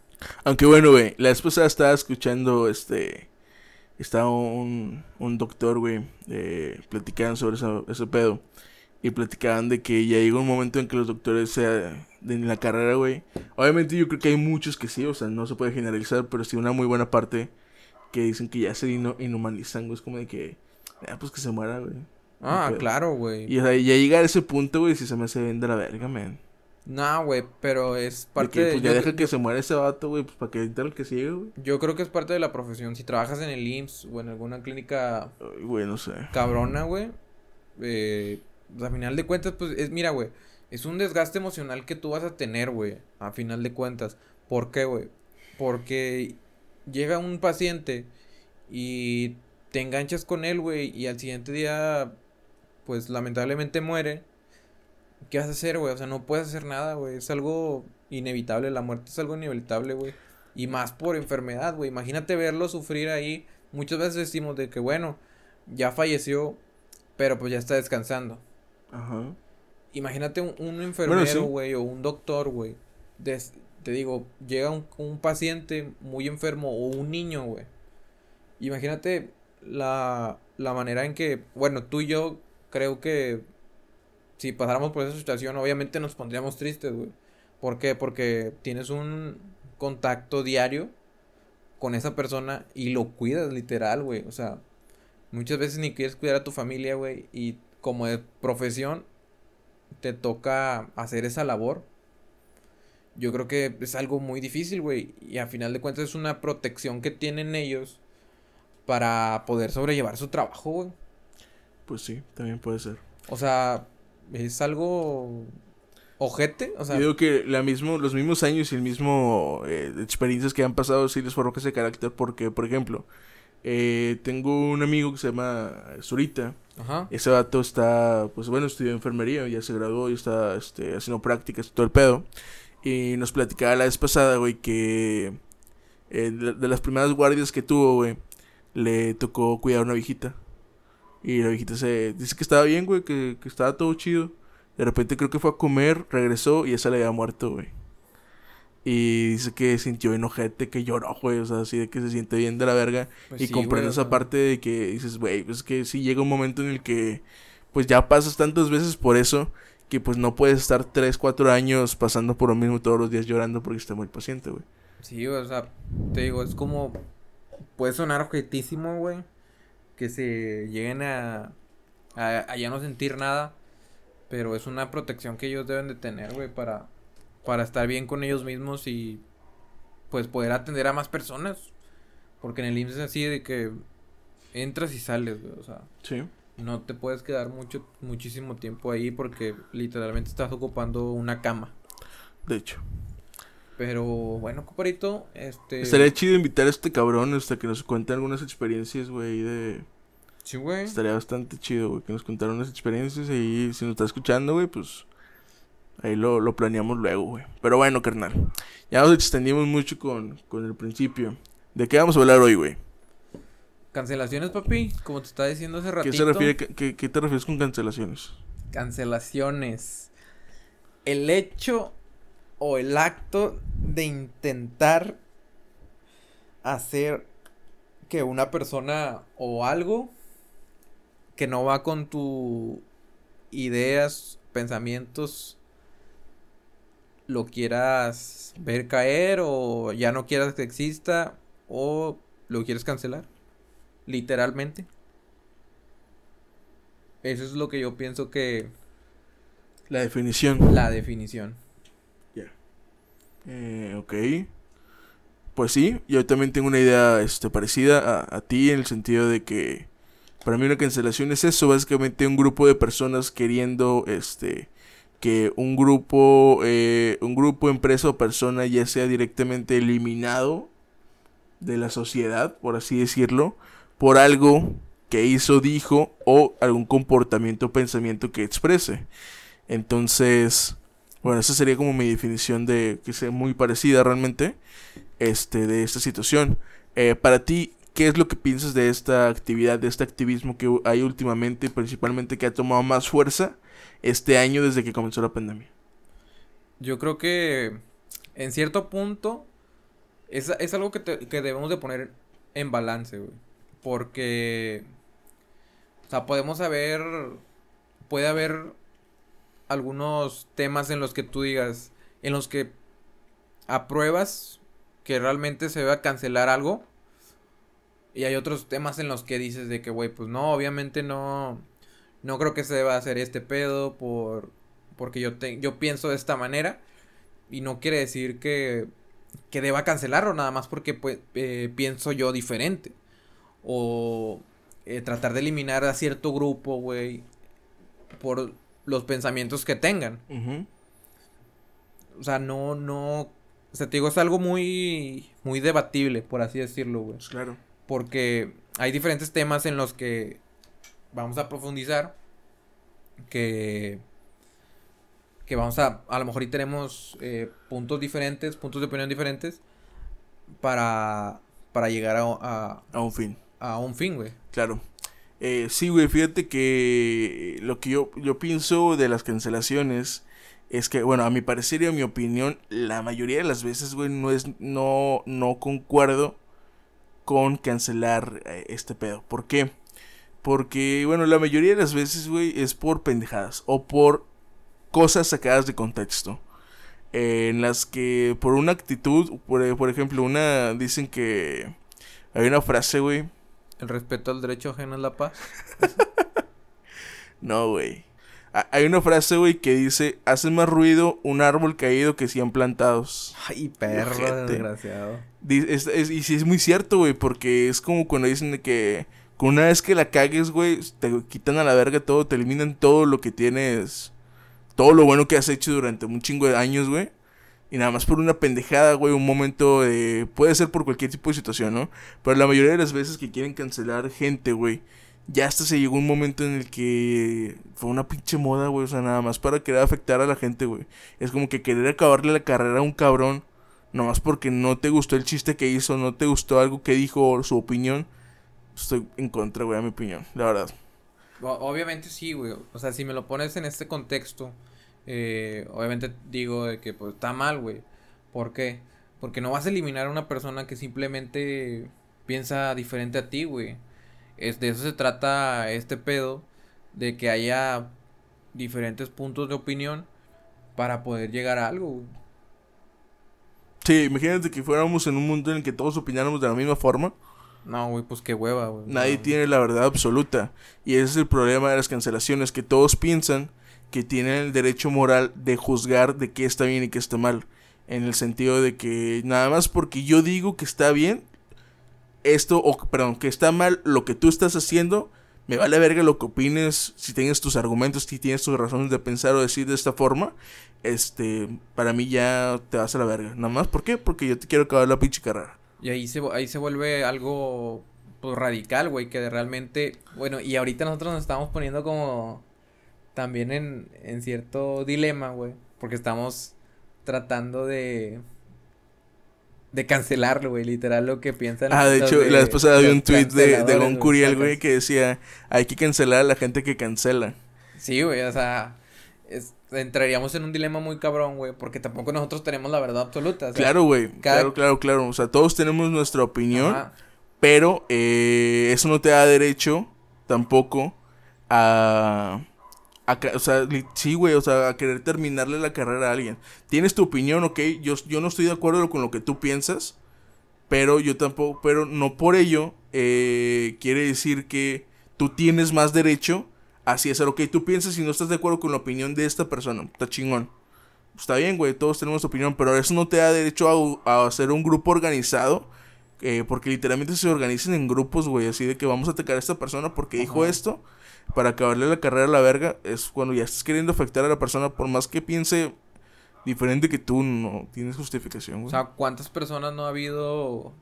Aunque bueno, güey, la pasada estaba escuchando, este, estaba un, un doctor, güey, eh, platicaban sobre eso, ese pedo. Y platicaban de que ya llega un momento en que los doctores sea en la carrera, güey. Obviamente yo creo que hay muchos que sí, o sea, no se puede generalizar, pero sí una muy buena parte que dicen que ya se inhumanizan, güey. Es como de que, ah, pues que se muera, güey. Ah, claro, güey. Y o sea, ya llegar a ese punto, güey, si se me hace bien de la verga, man. No, güey, pero es parte de... Que, pues ya deja que se muera ese vato, güey, pues para que el que sigue, güey. Yo creo que es parte de la profesión. Si trabajas en el IMSS o en alguna clínica... güey, no sé. Cabrona, güey. Eh, a final de cuentas, pues, es, mira, güey. Es un desgaste emocional que tú vas a tener, güey. A final de cuentas. ¿Por qué, güey? Porque llega un paciente y te enganchas con él, güey. Y al siguiente día, pues, lamentablemente muere ¿qué vas a hacer, güey? O sea, no puedes hacer nada, güey. Es algo inevitable. La muerte es algo inevitable, güey. Y más por enfermedad, güey. Imagínate verlo sufrir ahí. Muchas veces decimos de que, bueno, ya falleció, pero pues ya está descansando. Ajá. Imagínate un, enfermero, güey, o un doctor, güey. Te digo, llega un, un paciente muy enfermo o un niño, güey. Imagínate la, la manera en que, bueno, tú y yo creo que si pasáramos por esa situación, obviamente nos pondríamos tristes, güey. ¿Por qué? Porque tienes un contacto diario con esa persona y lo cuidas, literal, güey. O sea, muchas veces ni quieres cuidar a tu familia, güey. Y como de profesión, te toca hacer esa labor. Yo creo que es algo muy difícil, güey. Y a final de cuentas es una protección que tienen ellos para poder sobrellevar su trabajo, güey. Pues sí, también puede ser. O sea, es algo ojete, o sea... Yo digo que la mismo, los mismos años y el mismo eh, experiencias que han pasado sí les forja ese carácter porque, por ejemplo, eh, tengo un amigo que se llama Zurita. Ajá. Ese vato está, pues bueno, estudió enfermería, ya se graduó y está este, haciendo prácticas y todo el pedo. Y nos platicaba la vez pasada, güey, que eh, de, las primeras guardias que tuvo, güey, le tocó cuidar a una viejita. Y la viejita se dice que estaba bien, güey, que, que estaba todo chido. De repente creo que fue a comer, regresó y esa le había muerto, güey. Y dice que sintió enojete, que lloró, güey. O sea, así de que se siente bien de la verga. Pues y comprende esa parte de que dices, güey, pues que sí llega un momento en el que, pues ya pasas tantas veces por eso, que pues no puedes estar 3, 4 años pasando por lo mismo todos los días llorando porque está muy paciente, güey. Sí, o sea, te digo, es como. Puede sonar objetísimo, güey que se lleguen a, a, ya no sentir nada. Pero es una protección que ellos deben de tener, güey, para, para estar bien con ellos mismos y pues poder atender a más personas. Porque en el IMSS es así de que entras y sales, güey, o sea. Sí. No te puedes quedar mucho, muchísimo tiempo ahí porque literalmente estás ocupando una cama. De hecho. Pero bueno, comparito, este... Estaría chido invitar a este cabrón hasta que nos cuente algunas experiencias, güey, de... Sí, güey. Estaría bastante chido, güey, que nos contara unas experiencias y si nos está escuchando, güey, pues... Ahí lo, lo planeamos luego, güey. Pero bueno, carnal. Ya nos extendimos mucho con, con el principio. ¿De qué vamos a hablar hoy, güey? Cancelaciones, papi, como te estaba diciendo hace ratito. ¿Qué, se refiere, qué, qué te refieres con cancelaciones? Cancelaciones. El hecho o el acto de intentar hacer que una persona o algo que no va con tus ideas, pensamientos, lo quieras ver caer o ya no quieras que exista o lo quieres cancelar. Literalmente. Eso es lo que yo pienso que... La definición. La definición. Eh, ok. Pues sí, yo también tengo una idea este, parecida a, a, ti en el sentido de que para mí una cancelación es eso, básicamente un grupo de personas queriendo este que un grupo, eh, un grupo, empresa o persona ya sea directamente eliminado de la sociedad, por así decirlo, por algo que hizo, dijo o algún comportamiento o pensamiento que exprese. Entonces, bueno, esa sería como mi definición de que sea muy parecida realmente este, de esta situación. Eh, para ti, ¿qué es lo que piensas de esta actividad, de este activismo que hay últimamente, principalmente que ha tomado más fuerza este año desde que comenzó la pandemia? Yo creo que en cierto punto Es, es algo que, te- que debemos de poner en balance, güey. Porque, o sea, podemos saber, puede haber algunos temas en los que tú digas, en los que apruebas que realmente se deba cancelar algo. Y hay otros temas en los que dices de que, güey, pues no, obviamente no, no creo que se deba hacer este pedo por, porque yo, te, yo pienso de esta manera. Y no quiere decir que, que deba cancelarlo nada más porque pues, eh, pienso yo diferente. O eh, tratar de eliminar a cierto grupo, güey, por los pensamientos que tengan. O sea, no, no. O sea, te digo, es algo muy, muy debatible, por así decirlo, güey. Pues claro. Porque hay diferentes temas en los que vamos a profundizar. Que. Que vamos a. A lo mejor y tenemos eh, puntos diferentes, puntos de opinión diferentes. Para. Para llegar a, a, A un fin. a un fin, güey. Claro. Eh, sí, güey, fíjate que lo que yo, yo pienso de las cancelaciones es que, bueno, a mi parecer y a mi opinión, la mayoría de las veces, güey, no es, no, no concuerdo con cancelar eh, este pedo. ¿Por qué? Porque, bueno, la mayoría de las veces, güey, es por pendejadas o por cosas sacadas de contexto. Eh, en las que por una actitud, por, por ejemplo, una, dicen que hay una frase, güey, El respeto al derecho ajeno es la paz. (laughs) No, güey. Ha- Hay una frase, güey, que dice, hace más ruido un árbol caído que 100 plantados. Ay, perro, desgraciado. Es- es- y sí es muy cierto, güey, porque es como cuando dicen que con una vez que la cagues, güey, te quitan a la verga todo, te eliminan todo lo que tienes, todo lo bueno que has hecho durante un chingo de años, güey. Y nada más por una pendejada, güey, un momento de... Puede ser por cualquier tipo de situación, ¿no? Pero la mayoría de las veces que quieren cancelar gente, güey, ya hasta se llegó un momento en el que fue una pinche moda, güey, o sea, nada más para querer afectar a la gente, güey. Es como que querer acabarle la carrera a un cabrón, nomás porque no te gustó el chiste que hizo, no te gustó algo que dijo o su opinión. Estoy en contra, güey, a mi opinión, la verdad. Obviamente sí, güey. O sea, si me lo pones en este contexto, eh, obviamente digo de que pues está mal, güey. ¿Por qué? Porque no vas a eliminar a una persona que simplemente piensa diferente a ti, güey. Es, de eso se trata este pedo, de que haya diferentes puntos de opinión para poder llegar a algo, güey. Sí, imagínate que fuéramos en un mundo en el que todos opináramos de la misma forma. No, güey, pues qué hueva, güey. Nadie No. tiene la verdad absoluta. Y ese es el problema de las cancelaciones, que todos piensan que tienen el derecho moral de juzgar de qué está bien y qué está mal. En el sentido de que nada más porque yo digo que está bien, esto, o perdón, que está mal lo que tú estás haciendo, me vale verga lo que opines, si tienes tus argumentos, si tienes tus razones de pensar o decir de esta forma, este, para mí ya te vas a la verga. Nada más, ¿por qué? Porque yo te quiero acabar la pinche carrera. Y ahí se, ahí se vuelve algo pues, radical, güey, que de realmente, bueno, y ahorita nosotros nos estamos poniendo como también en, en cierto dilema, güey, porque estamos tratando de de cancelarlo, güey, literal lo que piensan. Ah, de hecho, la vez pasada los un tweet de, de Gon Curiel, güey, que decía, hay que cancelar a la gente que cancela. Sí, güey, o sea, es- entraríamos en un dilema muy cabrón, güey, porque tampoco nosotros tenemos la verdad absoluta. o sea, Claro, güey, cada- claro, claro, claro. O sea, todos tenemos nuestra opinión, ajá. pero eh, eso no te da derecho tampoco a... a o sea, sí, güey, o sea, a querer terminarle la carrera a alguien. Tienes tu opinión, ok, yo, yo no estoy de acuerdo con lo que tú piensas, pero yo tampoco, pero no por ello eh, quiere decir que tú tienes más derecho así hacer, ok, tú piensas y no estás de acuerdo con la opinión de esta persona, está chingón. Está bien, güey, todos tenemos opinión, pero eso no te da derecho a, a hacer un grupo organizado, eh, porque literalmente se organizan en grupos, güey, así de que vamos a atacar a esta persona porque dijo esto, para acabarle la carrera a la verga, es cuando ya estás queriendo afectar a la persona, por más que piense diferente que tú, no tienes justificación, O güey. sea, ¿cuántas personas no ha habido, o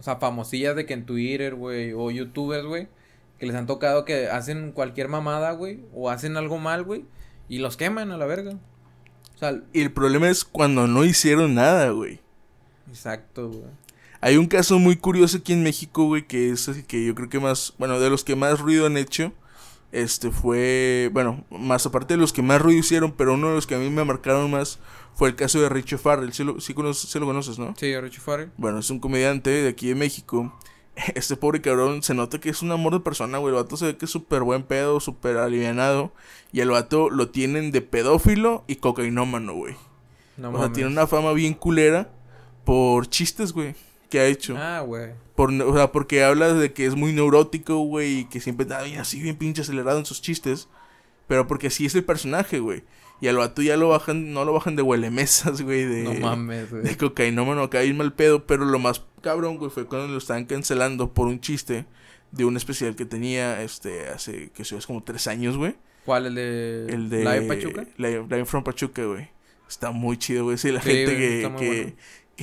sea, famosillas de que en Twitter, güey, o youtubers, güey, que les han tocado que hacen cualquier mamada, güey, o hacen algo mal, güey, y los queman a la verga. O sea, Y el problema es cuando no hicieron nada, güey. exacto, güey. Hay un caso muy curioso aquí en México, güey, que es el que yo creo que más, bueno, de los que más ruido han hecho, este fue, bueno, más aparte de los que más ruido hicieron, pero uno de los que a mí me marcaron más fue el caso de Richie Farrell. Sí lo, sí conoces, sí lo conoces, ¿no? Sí, Richie Farrell. Bueno, es un comediante de aquí de México. (laughs) Este pobre cabrón se nota que es un amor de persona, güey. El vato se ve que es súper buen pedo, súper alivianado. Y el vato lo tienen de pedófilo y cocainómano, güey. No o sea, mames. tiene una fama bien culera por chistes, güey, que ha hecho. Ah, güey. Por, o sea, porque habla de que es muy neurótico, güey, y que siempre está bien así, bien pinche acelerado en sus chistes. Pero porque así es el personaje, güey. Y al vato ya lo bajan, no lo bajan de huelemesas, (laughs) güey, de... No mames, güey. De cocainómano acá mal pedo, pero lo más cabrón, güey, fue cuando lo estaban cancelando por un chiste de un especial que tenía, este, hace, que eso es como tres años, güey. ¿Cuál? ¿El de. El de... Live Pachuca? Live, Live from Pachuca, güey. Está muy chido, güey. Sí, la Sí, gente güey, que, bueno.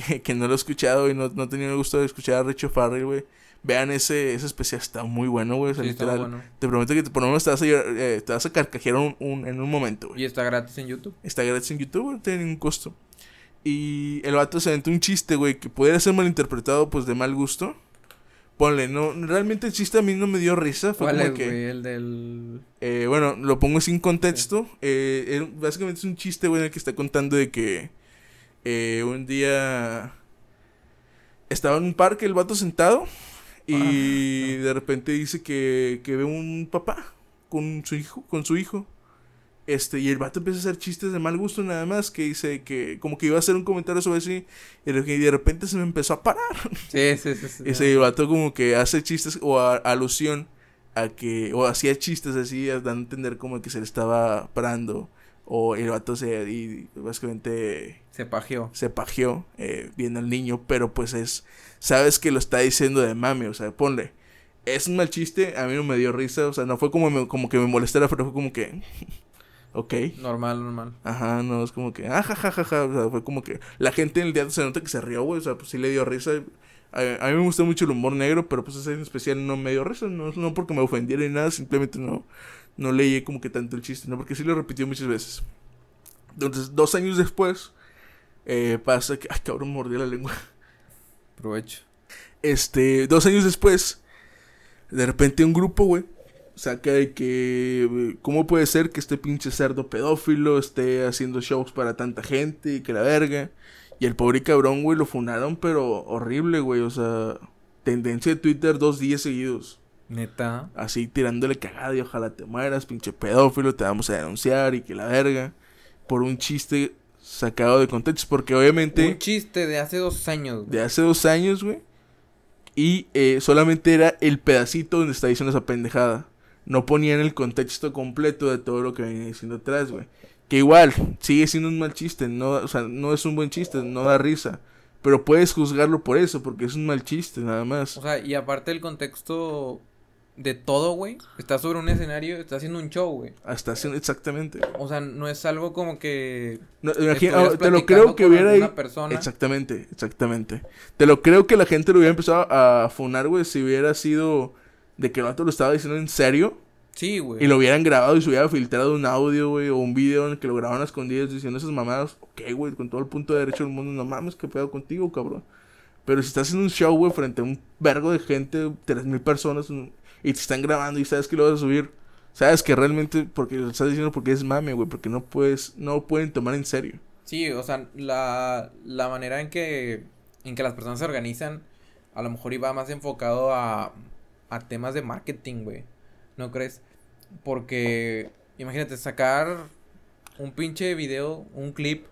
(laughs) que, no lo ha escuchado y no, no tenido el gusto de escuchar a Richo Farrell, güey. Vean ese, ese especial, está muy bueno, güey. O sea, Sí, está literal. muy bueno. Te prometo que te, por lo menos te vas a, llorar, eh, te vas a carcajear un, un- en un momento, güey. Y está gratis en YouTube. Está gratis en YouTube, güey, no tiene ningún costo. Y el vato se aventó un chiste, güey, que pudiera ser malinterpretado, pues de mal gusto. Ponle, no, realmente el chiste a mí no me dio risa. Fue ¿Cuál como es, que. güey? El del. Eh, bueno, lo pongo sin contexto. Eh, básicamente es un chiste, güey, en el que está contando de que eh, un día estaba en un parque el vato sentado y de repente dice que, que ve un papá con su hijo, con su hijo. Este, y el vato empieza a hacer chistes de mal gusto nada más, que dice que como que iba a hacer un comentario sobre eso y de repente se me empezó a parar. (laughs) Sí, sí, sí. sí. Ese vato como que hace chistes o a- alusión a que, o hacía chistes así, dando a entender como que se le estaba parando. O el vato se, y básicamente Se pajeó. se pajeó eh, viendo al niño, pero pues es, sabes que lo está diciendo de mami, o sea, ponle. Es un mal chiste, a mí no me dio risa, o sea, no fue como, me- como que me molestara, pero fue como que, (laughs) ok. Normal, normal. Ajá, no, es como que, ah, ja, ja, ja, ja, o sea, fue como que la gente en el teatro se nota que se rió, güey, o sea, pues sí le dio risa. A, a mí me gusta mucho el humor negro, pero pues ese en especial no me dio risa, no, no porque me ofendiera ni nada, simplemente no, no leí como que tanto el chiste, no, porque sí lo repitió muchas veces. Entonces, dos años después, eh, pasa que, ay, cabrón, mordí la lengua. Provecho. Este, dos años después, de repente un grupo, güey, saca de que, ¿cómo puede ser que este pinche cerdo pedófilo esté haciendo shows para tanta gente y que la verga? Y el pobre cabrón, güey, lo funaron, pero horrible, güey, o sea, tendencia de Twitter dos días seguidos. Neta. Así tirándole cagada y ojalá te mueras, pinche pedófilo, te vamos a denunciar y que la verga. Por un chiste sacado de contexto, porque obviamente Un chiste de hace dos años. güey. de hace dos años, güey. Y eh, solamente era el pedacito donde está diciendo esa pendejada. No ponían el contexto completo de todo lo que venía diciendo atrás, güey. Que igual, sigue siendo un mal chiste. No, o sea, no es un buen chiste, no da risa. Pero puedes juzgarlo por eso, porque es un mal chiste, nada más. O sea, y aparte el contexto de todo, güey. Está sobre un escenario, está haciendo un show, güey. Hasta haciendo exactamente. O sea, no es algo como que. No, imagina- ah, te lo creo que hubiera ahí. persona. Exactamente, exactamente. Te lo creo que la gente lo hubiera empezado a funar, güey, si hubiera sido de que el vato lo estaba diciendo en serio. Sí, güey. Y lo hubieran grabado y se hubiera filtrado un audio, güey, o un video en el que lo grababan a escondidas diciendo esas mamadas. Ok, güey, con todo el punto de derecho del mundo, no mames, qué pedo contigo, cabrón. Pero si estás en un show, güey, frente a un vergo de gente, tres mil personas, un- y te están grabando y sabes que lo vas a subir, sabes que realmente, porque lo estás diciendo porque es mame, güey, porque no puedes, no pueden tomar en serio. Sí, o sea, la, la manera en que, en que las personas se organizan, a lo mejor iba más enfocado a, a temas de marketing, güey. ¿No crees? Porque, imagínate, sacar un pinche video, un clip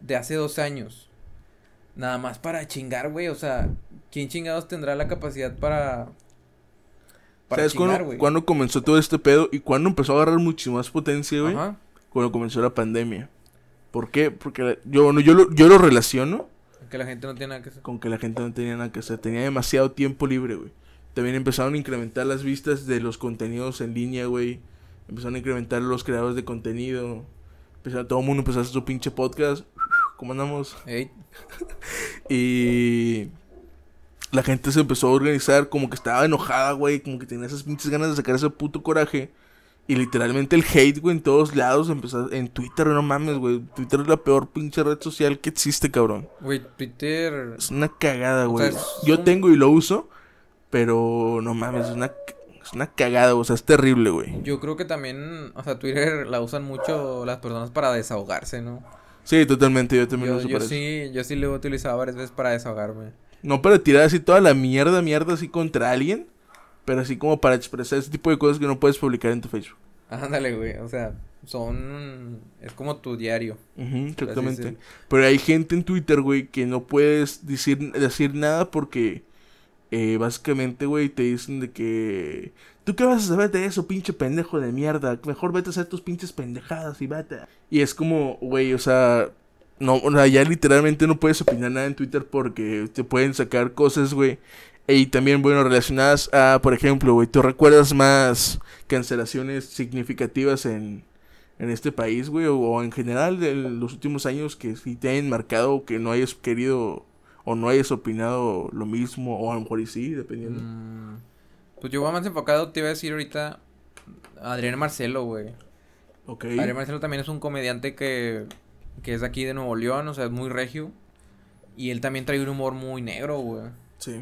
de hace dos años. Nada más para chingar, güey. O sea, ¿quién chingados tendrá la capacidad para... Para ¿Sabes chingar, cuándo, cuándo comenzó todo este pedo y cuándo empezó a agarrar mucho más potencia, güey? Ajá. Cuando comenzó la pandemia. ¿Por qué? Porque yo, no, yo, lo, yo lo relaciono Que la gente no tiene nada que hacer. con que la gente no tenía nada que hacer. Tenía demasiado tiempo libre, güey. También empezaron a incrementar las vistas de los contenidos en línea, güey. Empezaron a incrementar los creadores de contenido. Empezaron, todo el mundo empezó a hacer su pinche podcast. ¿Cómo andamos? Ey, Y la gente se empezó a organizar como que estaba enojada, güey. Como que tenía esas pinches ganas de sacar ese puto coraje. Y literalmente el hate, güey, en todos lados empezó. En Twitter, no mames, güey. Twitter es la peor pinche red social que existe, cabrón. güey, Twitter... Es una cagada, O güey. sea, es Yo un- tengo y lo uso, pero no mames, es una, es una cagada, o sea, es terrible, güey. Yo creo que también, o sea, Twitter la usan mucho las personas para desahogarse, ¿no? Sí, totalmente, yo también Yo, lo uso yo para eso. sí, yo sí lo he utilizado varias veces para desahogarme. No para tirar así toda la mierda, mierda así contra alguien, pero así como para expresar ese tipo de cosas que no puedes publicar en tu Facebook. Ándale, güey, o sea, son... es como tu diario. Ujú, exactamente. Pero hay gente en Twitter, güey, que no puedes decir, decir nada porque eh, básicamente, güey, te dicen de que... ¿Tú qué vas a saber de eso, pinche pendejo de mierda? Mejor vete a hacer tus pinches pendejadas y vete. Y es como, güey, o sea... No, o sea, ya literalmente no puedes opinar nada en Twitter porque te pueden sacar cosas, güey. Y también, bueno, relacionadas a, por ejemplo, güey, ¿tú recuerdas más cancelaciones significativas en, en este país, güey? O, o en general de los últimos años que sí te hayan marcado que no hayas querido o no hayas opinado lo mismo, o a lo mejor y sí, dependiendo. Mm, pues yo voy más enfocado, te iba a decir ahorita, Adrián Marcelo, güey. Ok. Adrián Marcelo también es un comediante que, que es de aquí de Nuevo León, o sea, es muy regio. Y él también trae un humor muy negro, güey. Sí.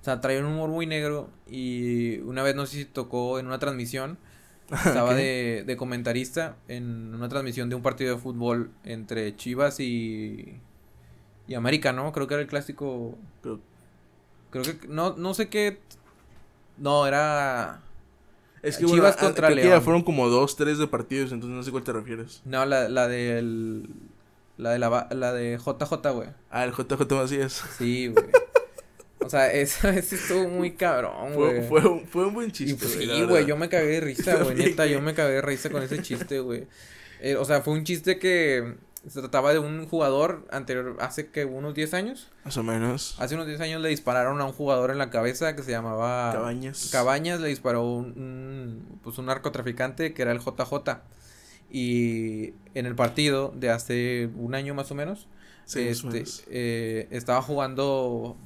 O sea, trae un humor muy negro y una vez no sé si tocó en una transmisión, (laughs) estaba de, de comentarista en una transmisión de un partido de fútbol entre Chivas y, y América, ¿no? Creo que era el clásico, Creo- creo que, no, no sé qué, no, era, Es que Chivas bueno, contra León. fueron como dos, tres de partidos, entonces no sé cuál te refieres. no, la, la del, la de la, la de JJ, güey. Ah, el JJ Macías. Sí, güey. O sea, (laughs) eso, eso estuvo muy cabrón, Fue, güey. fue, un- fue un buen chiste. la sí, güey, yo me cagué de risa, güey. Neta, yo güey. me cagué de risa con ese chiste, güey. Eh, o sea, fue un chiste que se trataba de un jugador anterior, hace que unos 10 años. Más o menos. Hace unos 10 años le dispararon a un jugador en la cabeza que se llamaba Cabañas. Cabañas, le disparó un, un- pues un narcotraficante que era el JJ. Y en el partido de hace un año más o menos, Sí, este, menos. eh, estaba jugando.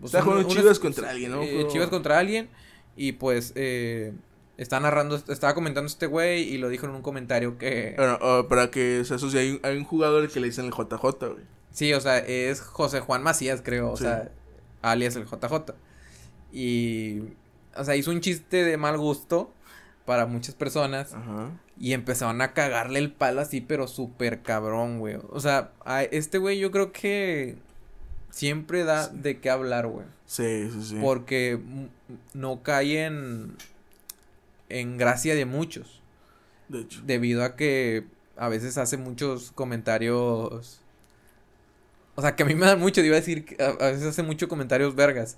pues, Estaba jugando unas- Chivas contra alguien, ¿no? eh, Chivas contra alguien. Y pues eh, está narrando, estaba comentando este güey y lo dijo en un comentario que. Bueno, para que se asocie, hay un, hay un jugador que le dicen el JJ, güey. Sí, o sea, es José Juan Macías, creo. O Sí. sea, alias el JJ. Y. O sea, hizo un chiste de mal gusto para muchas personas. Ajá. Y empezaron a cagarle el palo así, pero súper cabrón, güey. O sea, a este güey yo creo que siempre da de qué hablar, güey. Sí, sí, sí. Porque no cae en, en gracia de muchos. De hecho. Debido a que a veces hace muchos comentarios. O sea, que a mí me dan mucho, iba a decir, que a, a veces hace muchos comentarios vergas.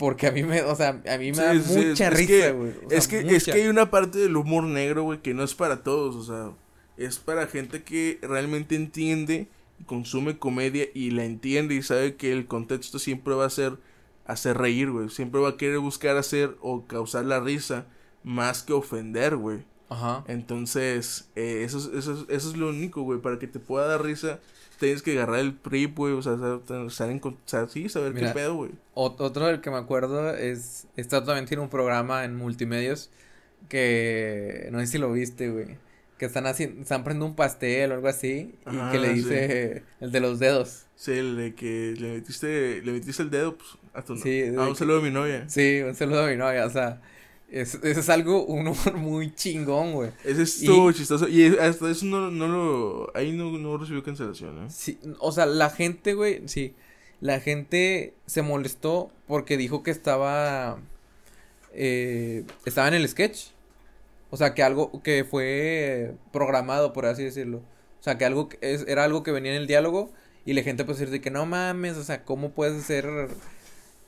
Porque a mí me, o sea, a mí me Sí, da sí, mucha es risa, que- güey. o sea, es que, es que hay una parte del humor negro, güey, que no es para todos, o sea, es para gente que realmente entiende, consume comedia y la entiende y sabe que el contexto siempre va a ser hacer reír, güey, siempre va a querer buscar hacer o causar la risa más que ofender, güey. Ajá. Entonces, eh, eso, es, eso, es, eso es lo único, güey, para que te pueda dar risa, tienes que agarrar el PRIP, güey, o sea, o sea, sí, saber Mira, qué pedo, güey. Ot- Otro del que me acuerdo es, está también tiene un programa en multimedios que, no sé si lo viste, güey, que están haciendo, están prendiendo un pastel o algo así y Ah, que le sí. dice el de los dedos. Sí, el de que le metiste, le metiste el dedo, pues, a tu Sí, de Ah, un que- saludo a mi novia. Sí, un saludo a mi novia, o sea, es, eso es algo, (laughs) un humor muy chingón, güey. Ese estuvo Y- chistoso. Y hasta eso no, no lo. Ahí no, no recibió cancelación, ¿eh? Sí, o sea, la gente, güey, sí, la gente se molestó porque dijo que estaba, eh, estaba en el sketch. O sea, que algo que fue programado, por así decirlo. O sea, que algo que es, era algo que venía en el diálogo y la gente pues decir de que no mames, o sea, ¿cómo puedes hacer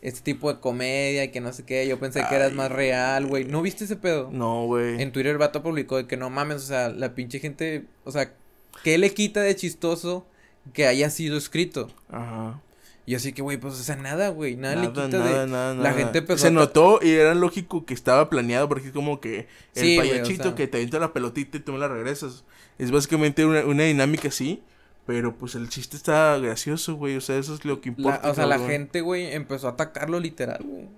este tipo de comedia y que no sé qué? Yo pensé que eras más real, güey. ¿No viste ese pedo? No, güey. En Twitter el vato publicó de que no mames, o sea, la pinche gente, o sea, ¿qué le quita de chistoso que haya sido escrito? Ajá. Y así que, güey, pues, o sea, nada, güey, nada, le Nada, quita nada, de... nada, la gente empezó Se a notó y era lógico que estaba planeado porque es como que el Sí, güey, o payachito sea. que te avienta la pelotita y tú me la regresas. Es básicamente una, una dinámica así. Pero pues el chiste está gracioso, güey. O sea, eso es lo que la- importa. o sea, la gente, güey, empezó a atacarlo literal, güey.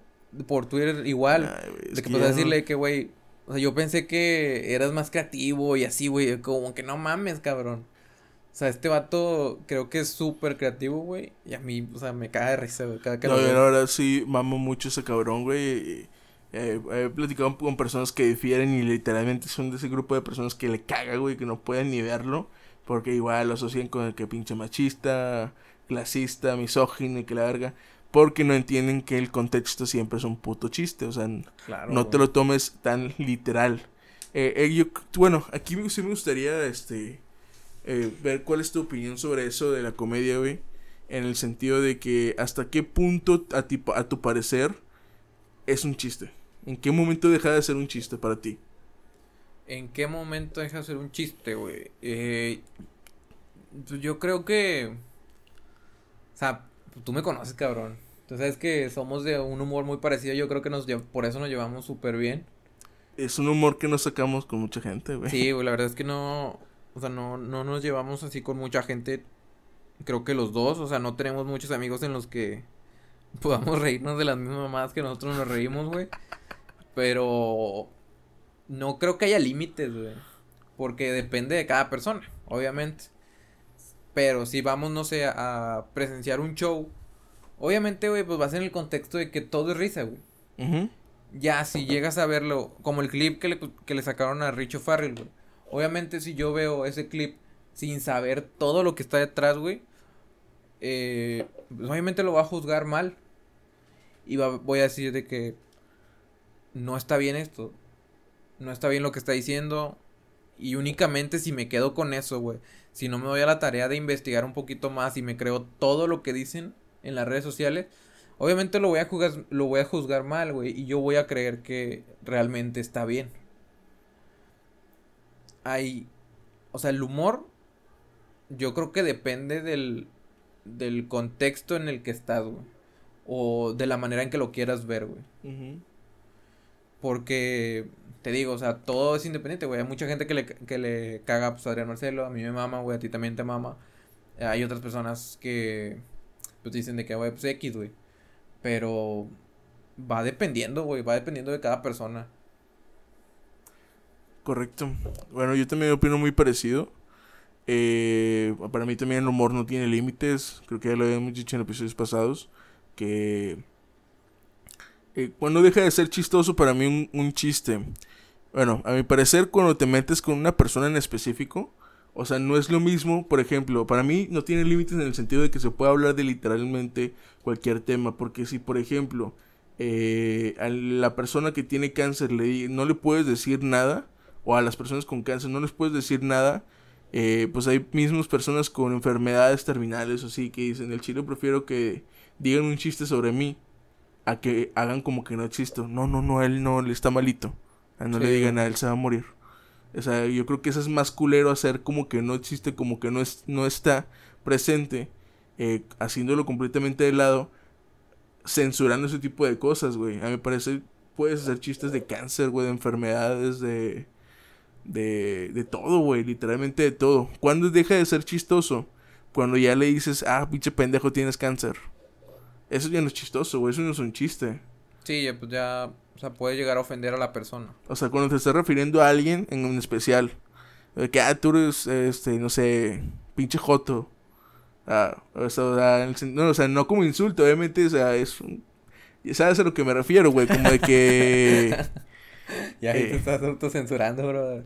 Por Twitter igual. Ay, de que ya a no- decirle que, güey, o sea, yo pensé que eras más creativo y así, güey, como que no mames, cabrón. O sea, este vato creo que es súper creativo, güey, y a mí, o sea, me caga de risa, güey, cada que No, lo la verdad sí mamo mucho ese cabrón, güey. Eh, he platicado con personas que difieren y literalmente son de ese grupo de personas que le caga, güey, que no pueden ni verlo. Porque igual lo asocian con el que pinche machista, clasista, misógino y que la verga. Porque no entienden que el contexto siempre es un puto chiste. O sea, no te lo tomes tan literal. Eh, eh bueno, aquí sí me gustaría este, eh, ver cuál es tu opinión sobre eso de la comedia, güey. En el sentido de que hasta qué punto, a, ti, a tu parecer, es un chiste. ¿En qué momento deja de ser un chiste para ti? ¿En qué momento deja de ser un chiste, güey? Eh, pues yo creo que... O sea, tú me conoces, cabrón. Tú sabes que somos de un humor muy parecido. Yo creo que nos por eso nos llevamos súper bien. Es un humor que nos sacamos con mucha gente, güey. Sí, güey, la verdad es que no... O sea, no, no nos llevamos así con mucha gente. Creo que los dos. O sea, no tenemos muchos amigos en los que (laughs) podamos reírnos de las mismas mamadas que nosotros nos reímos, güey. Pero no creo que haya límites, güey. Porque depende de cada persona, obviamente. Pero si vamos, no sé, a presenciar un show, obviamente, güey, pues vas en el contexto de que todo es risa, güey. Ya, si llegas a verlo, como el clip que le, que le sacaron a Richo Farrell, güey. Obviamente, si yo veo ese clip sin saber todo lo que está detrás, güey, eh, pues obviamente lo va a juzgar mal. Y voy a decir de que no está bien esto no está bien lo que está diciendo. Y únicamente si me quedo con eso, güey. Si no me doy a la tarea de investigar un poquito más y me creo todo lo que dicen en las redes sociales, obviamente lo voy a juzgar, lo voy a juzgar mal, güey. Y yo voy a creer que realmente está bien. Hay. O sea, el humor. Yo creo que depende del. Del contexto en el que estás, güey. O de la manera en que lo quieras ver, güey. Porque te digo, o sea, todo es independiente, güey. Hay mucha gente que le, que le caga pues, a Adrián Marcelo, a mí me mama, güey, a ti también te mama. hay otras personas que pues dicen de que, güey, pues X, güey. Pero va dependiendo, güey, va dependiendo de cada persona. Correcto. Bueno, yo también opino muy parecido. Eh, para mí también el humor no tiene límites. Creo que ya lo habíamos dicho en episodios pasados. Que eh, cuando deja de ser chistoso para mí un, un chiste bueno, a mi parecer cuando te metes con una persona en específico, o sea, no es lo mismo, por ejemplo, para mí no tiene límites en el sentido de que se puede hablar de literalmente cualquier tema, porque si, por ejemplo, eh, a la persona que tiene cáncer le, no le puedes decir nada, o a las personas con cáncer no les puedes decir nada, eh, pues hay mismos personas con enfermedades terminales o así que dicen, el chile prefiero que digan un chiste sobre mí a que hagan como que no existo. No, no, no, él no, él está malito no le digan a él se va a morir. O sea, yo creo que eso es más culero hacer como que no existe, como que no, es, no está presente, eh, haciéndolo completamente de lado, censurando ese tipo de cosas, güey. A mí me parece, puedes hacer chistes de cáncer, güey, de enfermedades, de, de, de todo, güey, literalmente de todo. ¿Cuándo deja de ser chistoso? Cuando ya le dices, ah, pinche pendejo, tienes cáncer. Eso ya no es chistoso, güey, eso no es un chiste. Sí, pues ya o sea, puede llegar a ofender a la persona. O sea, cuando te estás refiriendo a alguien en un especial. Que, ah, tú eres, este, no sé, pinche joto. Ah, o sea, no, o sea, no como insulto, obviamente, o sea, es un... ¿Sabes a lo que me refiero, güey? Como de que... (laughs) ya ahí te eh, estás autocensurando, bro.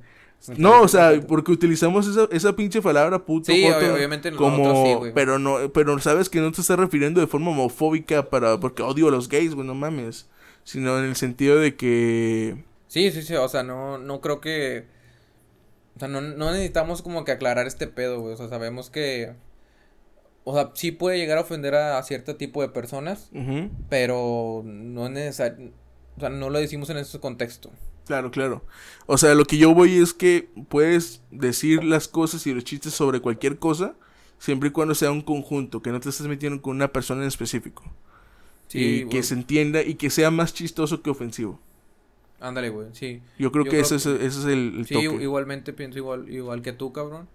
No, o sea, porque utilizamos esa, esa pinche palabra puto sí, obviamente como sí, güey. pero no pero sabes que no te estás refiriendo de forma homofóbica para porque odio a los gays, güey, no mames sino en el sentido de que... Sí, sí, sí, o sea, no, no creo que... O sea, no, no necesitamos como que aclarar este pedo, güey, o sea, sabemos que... O sea, sí puede llegar a ofender a, cierto tipo de personas, pero no es necesario... O sea, no lo decimos en ese contexto. Claro, claro. O sea, lo que yo voy es que puedes decir las cosas y los chistes sobre cualquier cosa, siempre y cuando sea un conjunto, que no te estés metiendo con una persona en específico. Sí, y que se entienda y que sea más chistoso que ofensivo. Ándale, güey, sí. Yo creo que, ese, Es, ese es el, sí, igualmente pienso igual, igual que tú, cabrón.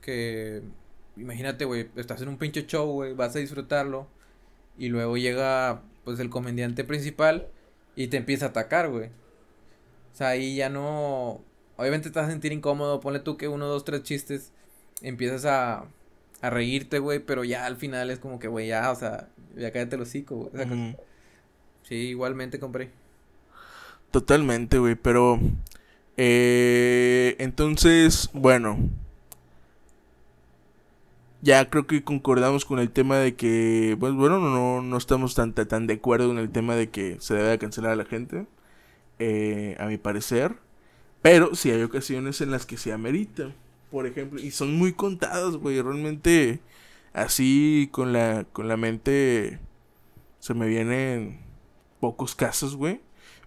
Que imagínate, güey, estás en un pinche show, güey, vas a disfrutarlo. Y luego llega, pues, el comediante principal y te empieza a atacar, güey. O sea, ahí ya no... Obviamente te vas a sentir incómodo. Ponle tú que uno, dos, tres chistes empiezas a, a reírte, güey, pero ya al final es como que, güey, ya, o sea, ya cállate el hocico, güey. Sí, igualmente compré. Totalmente, güey, pero... Eh, entonces, bueno. Ya creo que concordamos con el tema de que, pues bueno, no, no estamos tan, tan de acuerdo en el tema de que se debe cancelar a la gente, eh, a mi parecer. Pero sí hay ocasiones en las que se amerita, por ejemplo, y son muy contadas, güey, realmente así con la, con la mente se me vienen pocos casos, güey.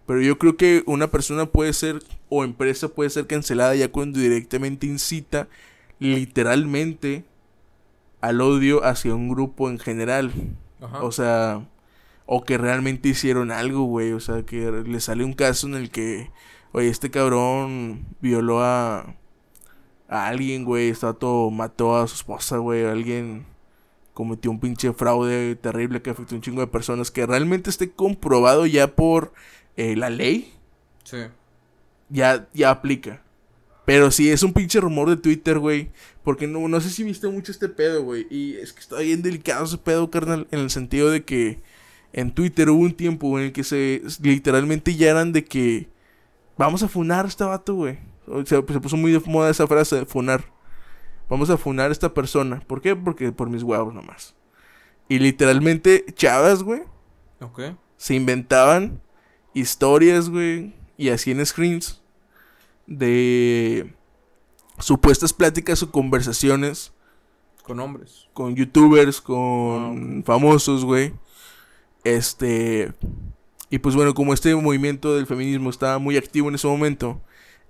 Pero yo creo que una persona puede ser, o empresa puede ser cancelada ya cuando directamente incita literalmente al odio hacia un grupo en general. O sea, o que realmente hicieron algo, güey. O sea, que le sale un caso en el que, oye, este cabrón violó a, a alguien, güey. todo, mató a su esposa, güey. Alguien cometió un pinche fraude terrible que afectó a un chingo de personas. Que realmente esté comprobado ya por eh, la ley, sí. ya, ya aplica. Pero si es un pinche rumor de Twitter, güey. Porque no, no sé si viste mucho este pedo, güey. Y es que está bien delicado ese pedo, carnal. En el sentido de que en Twitter hubo un tiempo en el que se literalmente ya eran de que vamos a funar a este vato, güey. Se puso muy de moda esa frase de funar. Vamos a funar a esta persona. ¿Por qué? Porque por mis huevos nomás. Y literalmente, chavas, güey. Ok. Se inventaban historias, güey, y así en screens de supuestas pláticas o conversaciones con hombres, con youtubers, con ah, famosos, güey. Este y pues bueno, como este movimiento del feminismo estaba muy activo en ese momento,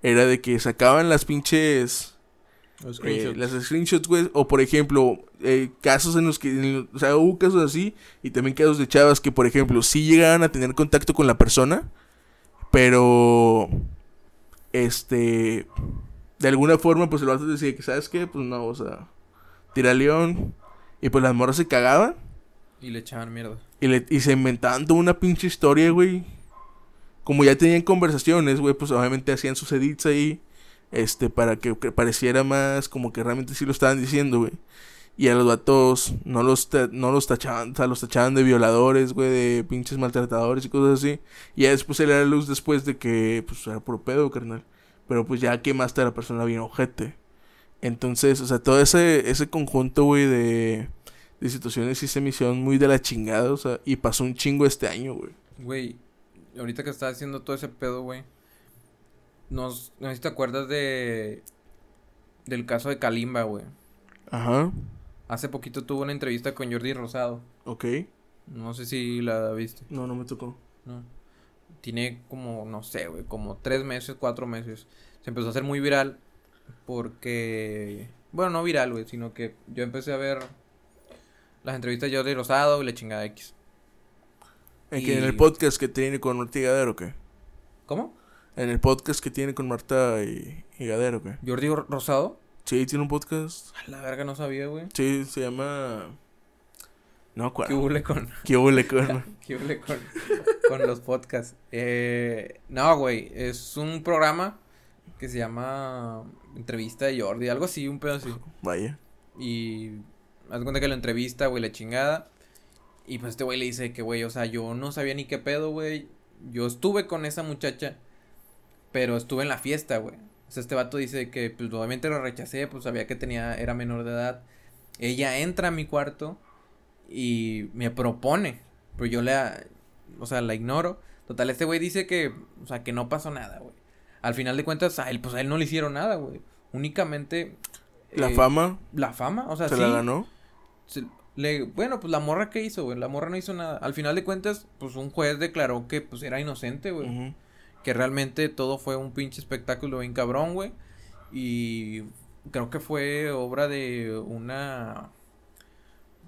era de que sacaban las pinches los eh, las screenshots, güey. O por ejemplo, eh, casos en los que. o sea, hubo casos así. Y también casos de chavas que, por ejemplo, sí llegaban a tener contacto con la persona. Pero. Este. De alguna forma, pues el vato decía que, ¿sabes qué? Pues no, o sea. Tira león. Y pues las morras se cagaban. Y le echaban mierda. Y, le, y se inventaban toda una pinche historia, güey. Como ya tenían conversaciones, güey, pues obviamente hacían sus edits ahí este, para que, pareciera más como que realmente sí lo estaban diciendo, güey. Y a los vatos no los, no los tachaban, o sea, los tachaban de violadores, güey, de pinches maltratadores y cosas así. Y ya después se le da la luz después de que, pues, era por pedo, carnal. Pero pues ya quemaste a la persona bien ojete. Entonces, o sea, todo ese, ese conjunto, güey, de, de situaciones y se me muy de la chingada, o sea, y pasó un chingo este año, güey. Güey, ahorita que estás haciendo todo ese pedo, güey no sé si te acuerdas de. Del caso de Kalimba, güey. Ajá. Hace poquito tuvo una entrevista con Jordi Rosado. Ok. No sé si la viste. No, no me tocó. No. Tiene como, no sé, güey, como tres meses, cuatro meses. Se empezó a hacer muy viral porque... Bueno, no viral, güey, sino que yo empecé a ver las entrevistas de Jordi Rosado y la chingada X. ¿En, que ¿En el podcast que tiene con Ortiga o qué? ¿Cómo? En el podcast que tiene con Marta y, y Gadero, ¿qué? ¿Jordi Rosado? Sí, tiene un podcast. A la verga no sabía, güey. Sí, se llama... No, ¿cuál? ¿Qué huele con? ¿Qué huele con? (laughs) ¿Qué huele con, con los podcasts? Eh, no, güey, es un programa que se llama Entrevista de Jordi, algo así, un pedo así. Vaya. Y haz cuenta que la entrevista, güey, la chingada. Y pues este güey le dice que, güey, o sea, yo no sabía ni qué pedo, güey. Yo estuve con esa muchacha pero estuve en la fiesta, güey. O sea, este vato dice que, pues, obviamente lo rechacé, pues, sabía que tenía, era menor de edad. Ella entra a mi cuarto y me propone, pero yo la, o sea, la ignoro. Total, este güey dice que, o sea, que no pasó nada, güey. Al final de cuentas, a él, pues, a él no le hicieron nada, güey. Únicamente... ¿La eh, fama? La fama, o sea, ¿Se la ganó? Le, bueno, pues la morra que hizo, güey. La morra no hizo nada. Al final de cuentas, pues un juez declaró que pues era inocente, güey que realmente todo fue un pinche espectáculo bien cabrón, güey. Y creo que fue obra de una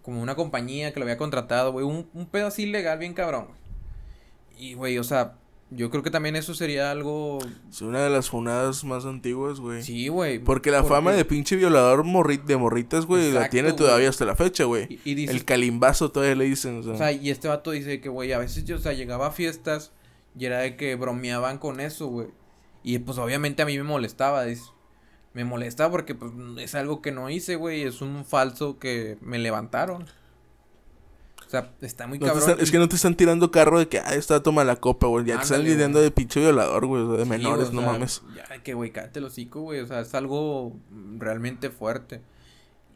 como una compañía que lo había contratado, güey, un, un pedo así legal bien cabrón. Y güey, o sea, yo creo que también eso sería algo. Es una de las funadas más antiguas, güey. Sí, güey. Porque la fama de pinche violador de morritas, güey, la tiene todavía hasta la fecha, güey. Y, El calimbazo todavía le dicen, o sea. o sea. y este vato dice que, güey, a veces yo, o sea, llegaba a fiestas y era de que bromeaban con eso, güey. Y pues obviamente a mí me molestaba, dice. Me molestaba porque pues es algo que no hice, güey. Es un falso que me levantaron. O sea, está muy No cabrón. están- es que no te están tirando carro de que, ah, está toma la copa, güey. Ya te están lidiando de pinche violador, güey. o sea, De Sí, menores, o no mames. Ya, que güey, cállate el hocico, güey. O sea, es algo realmente fuerte.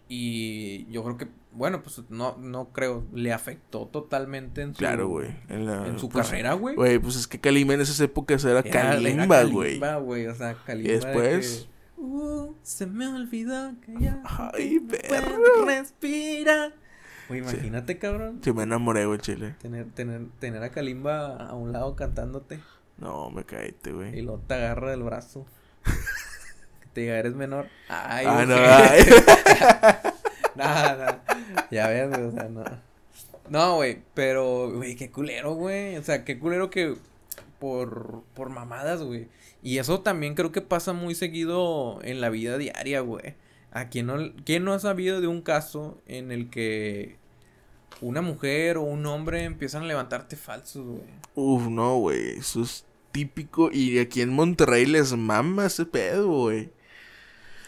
Y yo creo que, bueno, pues no, no creo, le afectó totalmente en su, Claro, güey. En, la- en su pues, carrera, güey. Güey, pues es que Kalimba en esas épocas era, Kalimba, güey. Kalimba, güey. O sea, Kalimba. Y de después. que, "Uh, se me olvidó que ya. Ay, perro. Respirar. Güey, Sí. imagínate, cabrón. Sí, me enamoré, güey, chile. Tener, tener, tener a Kalimba a un lado cantándote. No, me caíste, Y güey. luego te agarra del brazo. que te diga, eres menor. Ay, Ah, no, ay. (laughs) Nada, nada. Ya ves, güey, o sea, no. No, güey, pero, güey, qué culero, güey. O sea, qué culero que por, por mamadas, güey. Y eso también creo que pasa muy seguido en la vida diaria, güey. ¿A quién no, quién no ha sabido de un caso en el que una mujer o un hombre empiezan a levantarte falsos, güey? Uf, no, güey. Eso es típico. Y aquí en Monterrey les mama ese pedo, güey.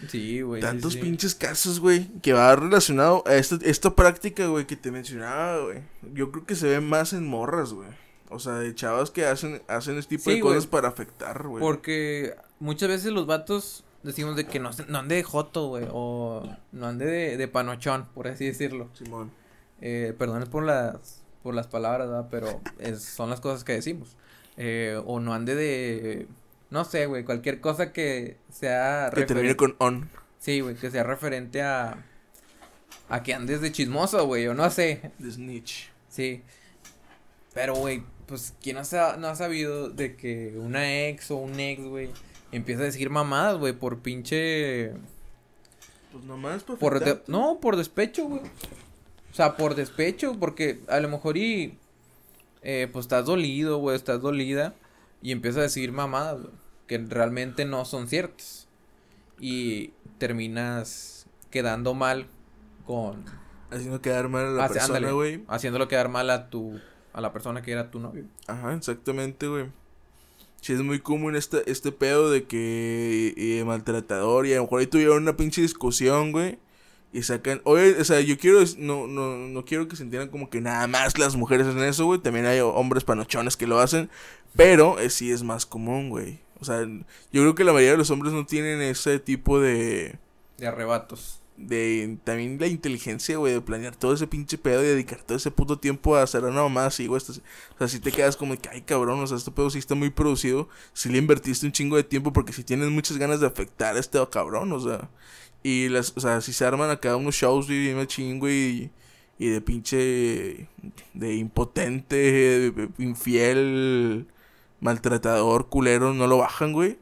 Sí, güey. Tantos sí. pinches casos, güey, que va relacionado a esta, esta práctica, güey, que te mencionaba, güey. Yo creo que se ve más en morras, güey. O sea, de chavas que hacen, hacen este tipo Sí, de cosas para afectar, güey. Porque muchas veces los vatos decimos de que no, no ande de joto, güey, o no ande de, de panochón, por así decirlo. Simón. Eh, perdón por las, por las palabras, ¿verdad? Pero es- son las cosas que decimos. Eh, o no ande de, no sé, güey, cualquier cosa que sea Que termine con on. Sí, güey, que sea referente a, a que andes de chismoso, güey, o no sé, The snitch. Sí. Pero, güey, pues, ¿quién no, sa- no ha sabido de que una ex o un ex, güey, empieza a decir mamadas, güey, por pinche... Pues nomás Por de- afectarte. No, por despecho, güey. O sea, por despecho, porque a lo mejor y... eh, pues estás dolido, güey, estás dolida. Y empieza a decir mamadas, güey, que realmente no son ciertas. Y terminas quedando mal con... Haciendo quedar mal a la Hace- persona, güey. Haciéndolo quedar mal a tu... A la persona que era tu novio. Ajá, exactamente, güey. Sí, es muy común este, este pedo de que eh, maltratador y a lo mejor ahí tuvieron una pinche discusión, güey. Y sacan, oye, o sea, yo quiero, no, no, no quiero que se entiendan como que nada más las mujeres hacen eso, güey. También hay hombres panochones que lo hacen. Pero eh, sí es más común, güey. O sea, yo creo que la mayoría de los hombres no tienen ese tipo de... De arrebatos. De también la inteligencia, güey, de planear todo ese pinche pedo y dedicar todo ese puto tiempo a hacer una mamá así, güey. O sea, si te quedas como que, ay, cabrón, o sea, este pedo sí está muy producido. Si le invertiste un chingo de tiempo porque si tienes muchas ganas de afectar a este cabrón, o sea. Y las, o sea, si se arman acá unos shows, güey, bien güey, y, y de pinche. de impotente, de- infiel, maltratador, culero, no lo bajan, güey.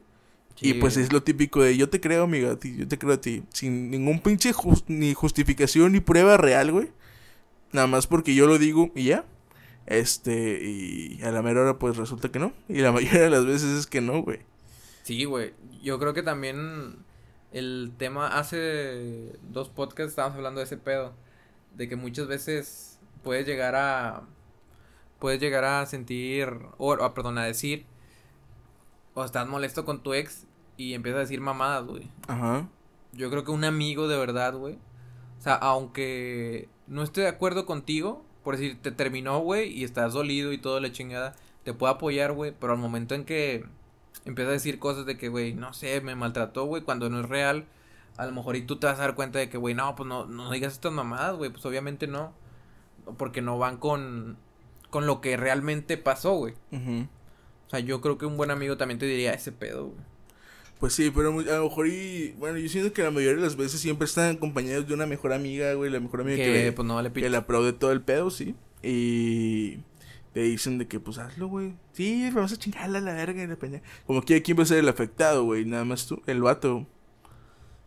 Y pues es lo típico de yo te creo, amiga, a ti, yo te creo a ti. Sin ningún pinche ni justificación ni prueba real, güey. Nada más porque yo lo digo y ya. Este, y a la mera hora pues resulta que no. Y la (laughs) mayoría de las veces es que no, güey. Sí, güey. Yo creo que también el tema hace dos podcasts estábamos hablando de ese pedo. De que muchas veces puedes llegar a. Puedes llegar a sentir. O, o, perdón, a decir. O estás molesto con tu ex y empiezas a decir mamadas, güey. Ajá. Yo creo que un amigo de verdad, güey. O sea, aunque no esté de acuerdo contigo, por decir, te terminó, güey, y estás dolido y todo la chingada, te puede apoyar, güey, pero al momento en que empieza a decir cosas de que, güey, no sé, me maltrató, güey, cuando no es real, a lo mejor y tú te vas a dar cuenta de que, güey, no, pues no, no digas estas mamadas, güey, pues obviamente no, porque no van con, con lo que realmente pasó, güey. Ujú. O sea, yo creo que un buen amigo también te diría ese pedo, güey. Pues sí, pero a lo mejor y... Bueno, yo siento que la mayoría de las veces siempre están acompañados de una mejor amiga, güey. La mejor amiga que, Que, le- pues no vale que pito. le aplaude todo el pedo, sí. Y... Te dicen de que, pues hazlo, güey. Sí, vamos a chingarla a la verga y la peña. Como que quién va a ser el afectado, güey. Nada más tú, el vato.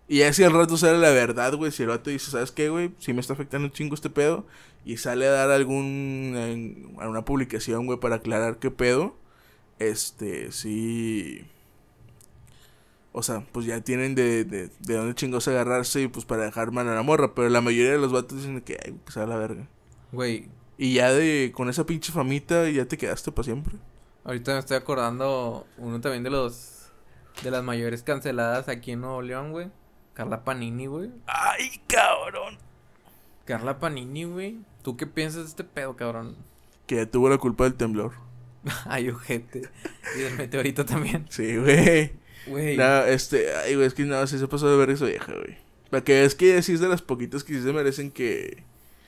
Y así al rato sale la verdad, güey. Si el vato dice, ¿sabes qué, güey? Sí me está afectando un chingo este pedo. Y sale a dar algún. en- a una publicación, güey, para aclarar qué pedo. Este, sí. O sea, pues ya tienen de, de, de dónde chingos agarrarse y pues para dejar mal a la morra. Pero la mayoría de los vatos dicen que, ay, que sea la verga. Güey, Y ya de con esa pinche famita ya te quedaste para siempre. Ahorita me estoy acordando uno también de los de las mayores canceladas aquí en Nuevo León, güey. Carla Panini, güey. Ay, cabrón. Carla Panini, güey. ¿Tú qué piensas de este pedo, cabrón? Que tuvo la culpa del temblor. (laughs) ay, ojete. Y del meteorito también. Sí, güey. Güey. No, este, ay, güey, es que nada, sí se pasó de ver esa vieja, güey. Para que es que sí es de las poquitas que sí se merecen que.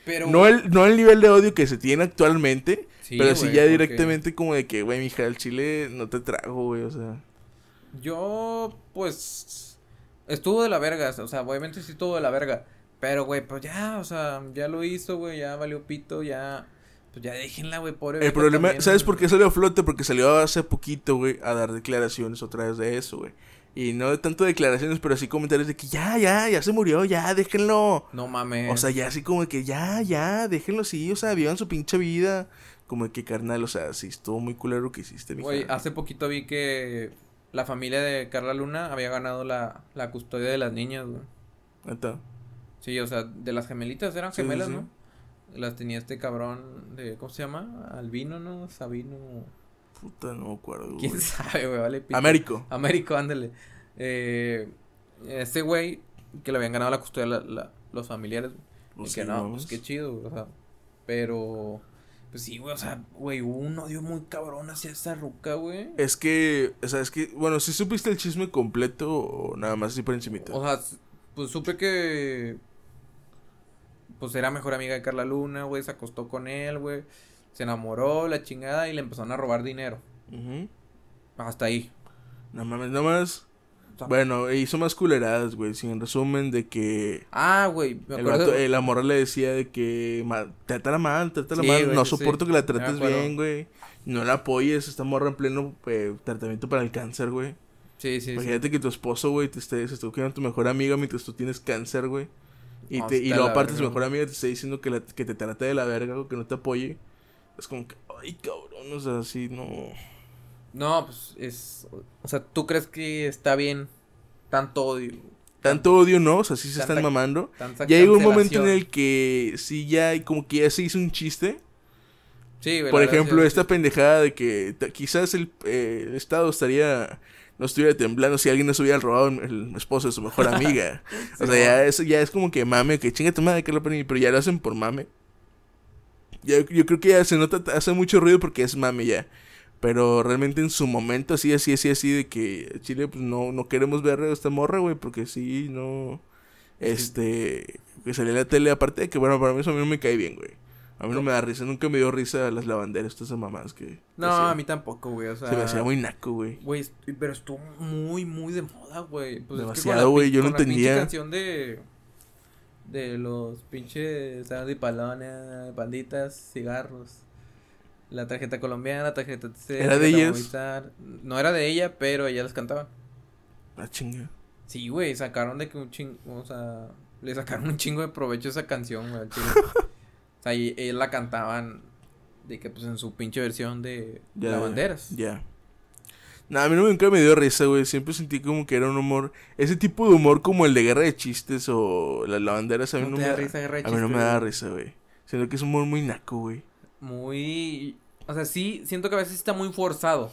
Pero. No el, no el nivel de odio que se tiene actualmente, Sí, pero sí güey, ya porque directamente como de que, güey, mija, el chile no te trago, güey, o sea. Yo, pues. Estuvo de la verga. O sea, obviamente sí estuvo de la verga. Pero, güey, pues ya, o sea, ya lo hizo, güey. Ya valió pito, ya. Pues ya déjenla, güey, pobre. El problema, también. ¿sabes por qué salió a flote? Porque salió hace poquito, güey, a dar declaraciones otra vez de eso, güey. Y no de tanto declaraciones, pero así comentarios de que ya, ya, ya se murió, ya, déjenlo. No mames. O sea, ya así como que ya, ya, déjenlo así, o sea, vivan su pinche vida. Como que carnal, o sea, sí, estuvo muy culero lo que hiciste, mija. Güey, hace poquito vi que la familia de Carla Luna había ganado la, la custodia de las niñas, güey. Neta. Sí, o sea, de las gemelitas, eran sí, gemelas, sí. ¿no? Las tenía este cabrón de, ¿cómo se llama? Albino, ¿no? Sabino. Puta, no me acuerdo, ¿Quién güey. (laughs) sabe, güey? Vale, pito. Américo. Américo, ándale. Eh, este güey que le habían ganado la custodia la- la- los familiares. Pues y que no, pues qué chido, güey, o sea. Pero, pues sí, güey, o sea, güey, hubo un odio muy cabrón hacia esa ruca, güey. Es que, o sea, es que, bueno, si supiste el chisme completo o nada más así por encimita. O sea, pues supe que. Pues era mejor amiga de Carla Luna, güey. Se acostó con él, güey. Se enamoró, la chingada, y le empezaron a robar dinero. Ujú. Hasta ahí. No mames, no más. Bueno, hizo más culeradas, güey. Sí, en resumen, de que Ah, güey, el vato, morra le decía de que trátala mal, trátala Sí, mal. güey, no soporto sí. que la trates bien, güey. No la apoyes, esta morra en pleno eh, tratamiento para el cáncer, güey. Sí, sí, sí. Imagínate que tu esposo, güey, te esté, se esté a tu mejor amiga mientras tú tienes cáncer, güey. Y, te, y luego aparte su mejor amiga te está diciendo que, la- que te trate de la verga o que no te apoye. Es como que, ay, cabrón, o sea, así no. No, pues es. O sea, ¿tú crees que está bien tanto odio? Tanto odio, ¿no? O sea, sí se están Tanta- mamando. Tanta Ya llegó un momento en el que sí ya, hay- como que ya se hizo un chiste. Sí. Por ejemplo, esta pendejada de que quizás el, eh, el Estado estaría, no estuviera temblando si alguien no se hubiera robado el, esposo de su mejor amiga. (laughs) o sea, ya es, ya es como que mame, que chinga tu madre, Carla Panini, pero ya lo hacen por mame. Ya- yo creo que ya se nota, hace mucho ruido porque es mame ya. Pero realmente en su momento, así, así, así, así, de que Chile, pues no, no queremos ver a esta morra, güey, porque sí, no. Este. Que salía en la tele, aparte de que, bueno, para mí eso a mí no me cae bien, güey. A mí no me da risa, nunca me dio risa las lavanderas, todas esas mamás que. No, a mí tampoco, güey. O sea. Se me hacía muy naco, güey. Güey, pero estuvo muy, muy de moda, güey. Pues es que Demasiado, la güey, yo no con la pinche entendía. canción de. De los pinches. ¿Sabes? palones, banditas, cigarros. La tarjeta colombiana, la tarjeta TC, ¿Era de ellas? Movistar. No era de ella, pero ellas las cantaban. Ah, chinga. Sí, güey, sacaron de que un chingo. O sea, le sacaron un chingo de provecho a esa canción, güey, al chile. (laughs) o sea, y ellas la cantaban. De que, pues en su pinche versión de Ya, lavanderas. Ya. Nada, a mí nunca me dio risa, güey. Siempre sentí como que era un humor. Ese tipo de humor como el de guerra de chistes o las lavanderas a mí ¿No no, me da risa Guerra de A mí no me da risa, güey. Siento que es un humor muy naco, güey. muy... O sea, sí, siento que a veces está muy forzado.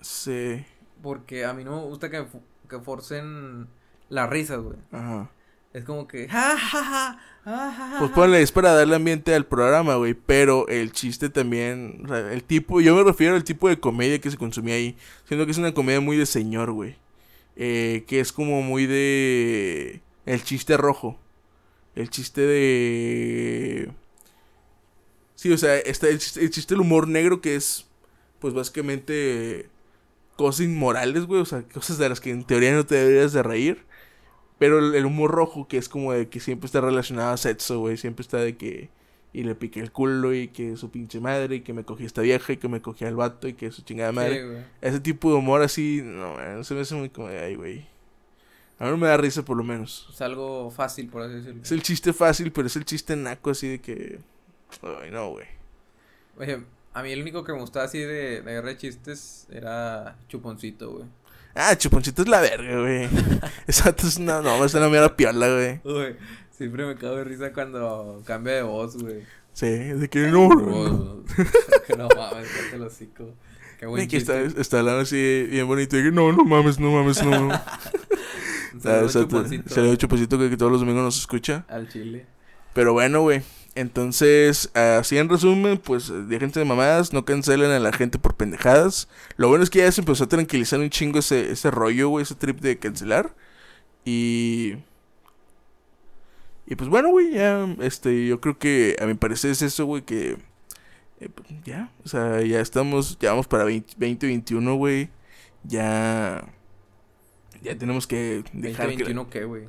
Sí. Porque a mí no me gusta que, que forcen las risas, güey. Ajá. Es como que... Ja, ja, ja, Pues ja". ponle, es para darle ambiente al programa, güey. Pero el chiste también. O sea, el tipo. Yo me refiero al tipo de comedia que se consumía ahí. Siento que es una comedia muy de señor, güey. Eh, que es como muy de. El chiste rojo. El chiste de. Sí, o sea, está el chiste, el chiste del humor negro que es. Pues básicamente. Cosas inmorales, güey. O sea, cosas de las que en teoría no te deberías de reír. Pero el, el humor rojo, que es como de que siempre está relacionado a sexo, güey. Siempre está de que. Y le piqué el culo y que su pinche madre. Y que me cogí esta vieja y que me cogí al vato y que su chingada madre. Sí. Ese tipo de humor así. No, man, se me hace muy como de ay, güey. A mí no me da risa por lo menos. Es algo fácil, por así decirlo. Es el chiste fácil, pero es el chiste naco así de que. Ay, no, güey. Oye, a mí el único que me gustaba así de, de guerra de chistes era Chuponcito, güey. Ah, chuponcito es la verga, güey. (laughs) Exacto, es una. No, es una mierda piola, güey. Güey, siempre me cago de risa cuando cambia de voz, güey. Sí, de que no. (laughs) Que no mames, cállate el hocico. Qué buen que está, está hablando así bien bonito. Y que no, no mames, no mames, no. (laughs) Ah, saludo, exacto. Chuponcito, que todos los domingos nos escucha. Al chile. Pero bueno, güey. Entonces, así en resumen, pues déjense de mamadas, no cancelen a la gente por pendejadas. Lo bueno es que ya se empezó a tranquilizar un chingo ese, ese rollo, güey, ese trip de cancelar. Y. Y pues bueno, güey, ya, este, yo creo que a mi parecer es eso, güey, que. eh, ya, o sea, ya estamos, ya vamos para 20, 2021, güey. Ya. Ya tenemos que dejar que- 2021 qué, güey.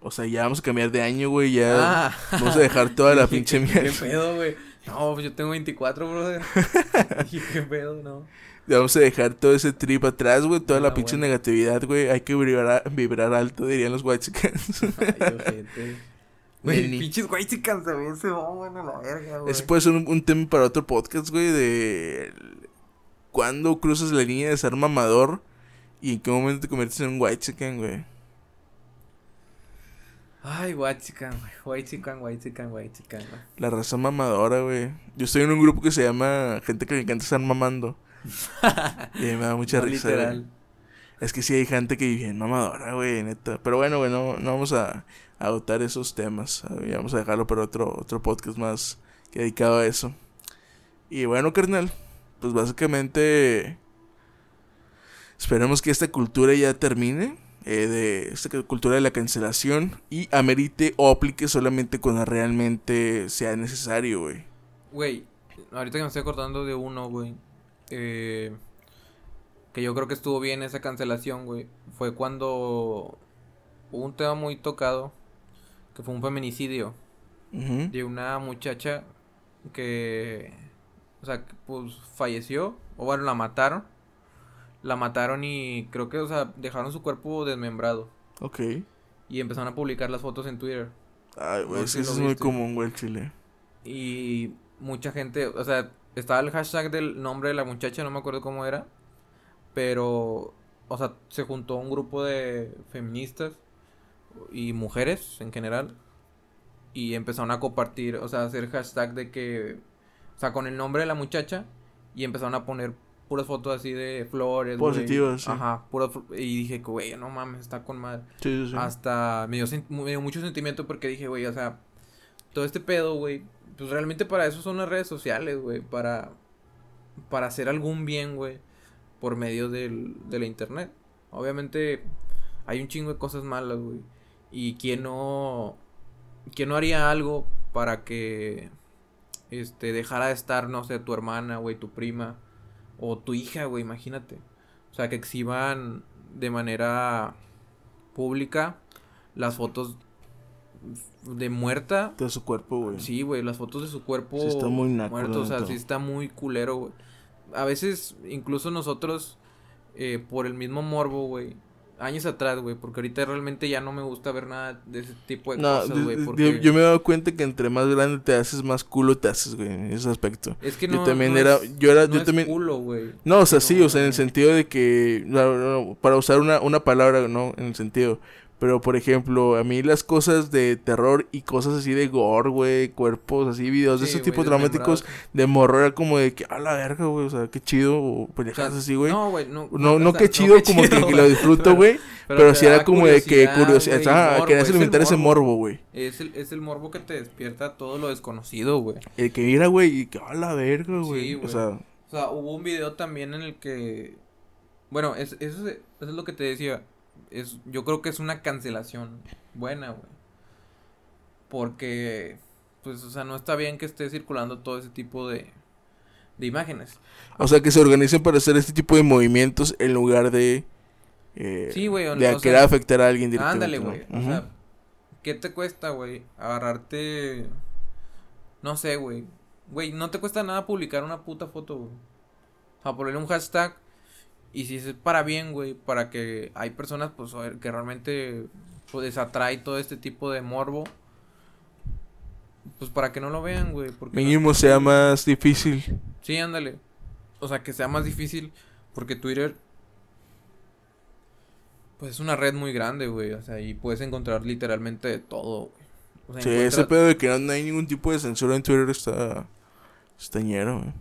O sea, ya vamos a cambiar de año, güey. Ya Ah. vamos a dejar toda la (laughs) pinche ¿qué- ¿Qué mierda. pedo, güey? No, pues yo tengo 24, brother. (laughs) ¿qué pedo? No. Ya vamos a dejar todo ese trip atrás, güey. Toda la Ah, pinche bueno. negatividad, güey. Hay que vibrar, vibrar alto, dirían los whitesicans. (laughs) Ay, ojete. Güey, pinches güey se también se van a la verga, güey. Ese puede ser un, un tema para otro podcast, güey. De cuándo cruzas la línea de ser mamador y en qué momento te conviertes en un whitesican, güey. Ay, white chican, güey. White chican, white chican, white chican, güey. La raza mamadora, güey. Yo estoy en un grupo que se llama Gente que le encanta estar mamando. (laughs) y me da mucha No, risa. literal. güey. Es que sí hay gente que bien mamadora, güey, neta. Pero bueno, güey, no, no vamos a, agotar esos temas. Vamos a dejarlo para otro, otro podcast más que dedicado a eso. Y bueno, carnal, pues básicamente esperemos que esta cultura ya termine. Eh, de esta cultura de la cancelación y amerite o aplique solamente cuando realmente sea necesario, güey. Güey, ahorita que me estoy acordando de uno, güey. Eh, que yo creo que estuvo bien esa cancelación, güey. Fue cuando hubo un tema muy tocado. Que fue un feminicidio. De una muchacha que. O sea, pues falleció. O bueno, la mataron. La mataron y creo que, o sea, dejaron su cuerpo desmembrado. Ok. Y empezaron a publicar las fotos en Twitter. Ay, güey, No sé si eso es muy común, güey, el chile. Y mucha gente, o sea, estaba el hashtag del nombre de la muchacha, no me acuerdo cómo era. Pero, o sea, se juntó un grupo de feministas y mujeres en general. Y empezaron a compartir, o sea, a hacer hashtag de que, o sea, con el nombre de la muchacha. Y empezaron a poner puras fotos así de flores. Positivas, sí. Ajá, puras Y dije, güey, no mames, está con madre. Sí, sí, sí. Hasta me dio, sen- me dio mucho sentimiento porque dije, güey, o sea, todo este pedo, güey, pues realmente para eso son las redes sociales, güey, para, para hacer algún bien, güey, por medio del, de la internet. Obviamente hay un chingo de cosas malas, güey, y quién no, quién no haría algo para que, este, dejara de estar, no sé, tu hermana, güey, tu prima, o tu hija, güey, imagínate. O sea, que exhiban de manera pública las fotos de muerta. De su cuerpo, güey. Sí, güey, las fotos de su cuerpo Sí está muy naco, muerto, o sea, sí está muy culero, güey. A veces, incluso nosotros, eh, por el mismo morbo, güey, años atrás, güey, porque ahorita realmente ya no me gusta ver nada de ese tipo de No, cosas, güey, porque... yo, yo me he dado cuenta que entre más grande te haces, más culo te haces, güey, en ese aspecto. Es que yo no, también no era- es- yo era- no yo es también- culo, güey. No, o sea, sí, o sea, en el sentido de que, para usar una, una palabra, ¿no? En el sentido, pero por ejemplo, a mí las cosas de terror y cosas así de gore, güey, cuerpos así, videos de Sí, ese tipo güey, dramáticos de morro era como de que, a la verga, güey, o sea, qué chido, o O sea, pendejadas así, güey. No, güey, no. No, no, qué chido, qué como que, chido, que lo güey, disfruto, pero- güey. Pero, te sí era como de que curiosidad. Ah, morbo, querías es el alimentar ese morbo. güey. Es el, es el morbo que te despierta todo lo desconocido, güey. El que mira, güey, y que, a la verga, güey. Sí, o sea, O sea, hubo un video también en el que. Bueno, es, eso, es, eso es lo que te decía. Es, yo creo que es una cancelación buena, güey. Porque, pues, o sea, no está bien que esté circulando todo ese tipo de, de imágenes. o sea, que se organicen para hacer este tipo de movimientos en lugar de. Eh, Sí, güey, o- De o querer sea, afectar a alguien directamente. Ándale, ¿no? güey. O Ujú. sea, ¿qué te cuesta, güey? Agarrarte. No sé, güey. Güey, no te cuesta nada publicar una puta foto, güey. O sea, ponerle un hashtag. Y si es para bien, güey, para que hay personas, pues, a ver, que realmente pues, les atrae todo este tipo de morbo. Pues para que no lo vean, güey. porque no- Mínimo sea más difícil. Sí, ándale. O sea, que sea más difícil porque Twitter pues es una red muy grande, güey, o sea, y puedes encontrar literalmente de todo, güey. O sea, Sí, encuentras- ese pedo de que no, no hay ningún tipo de censura en Twitter está. Está ñero, güey.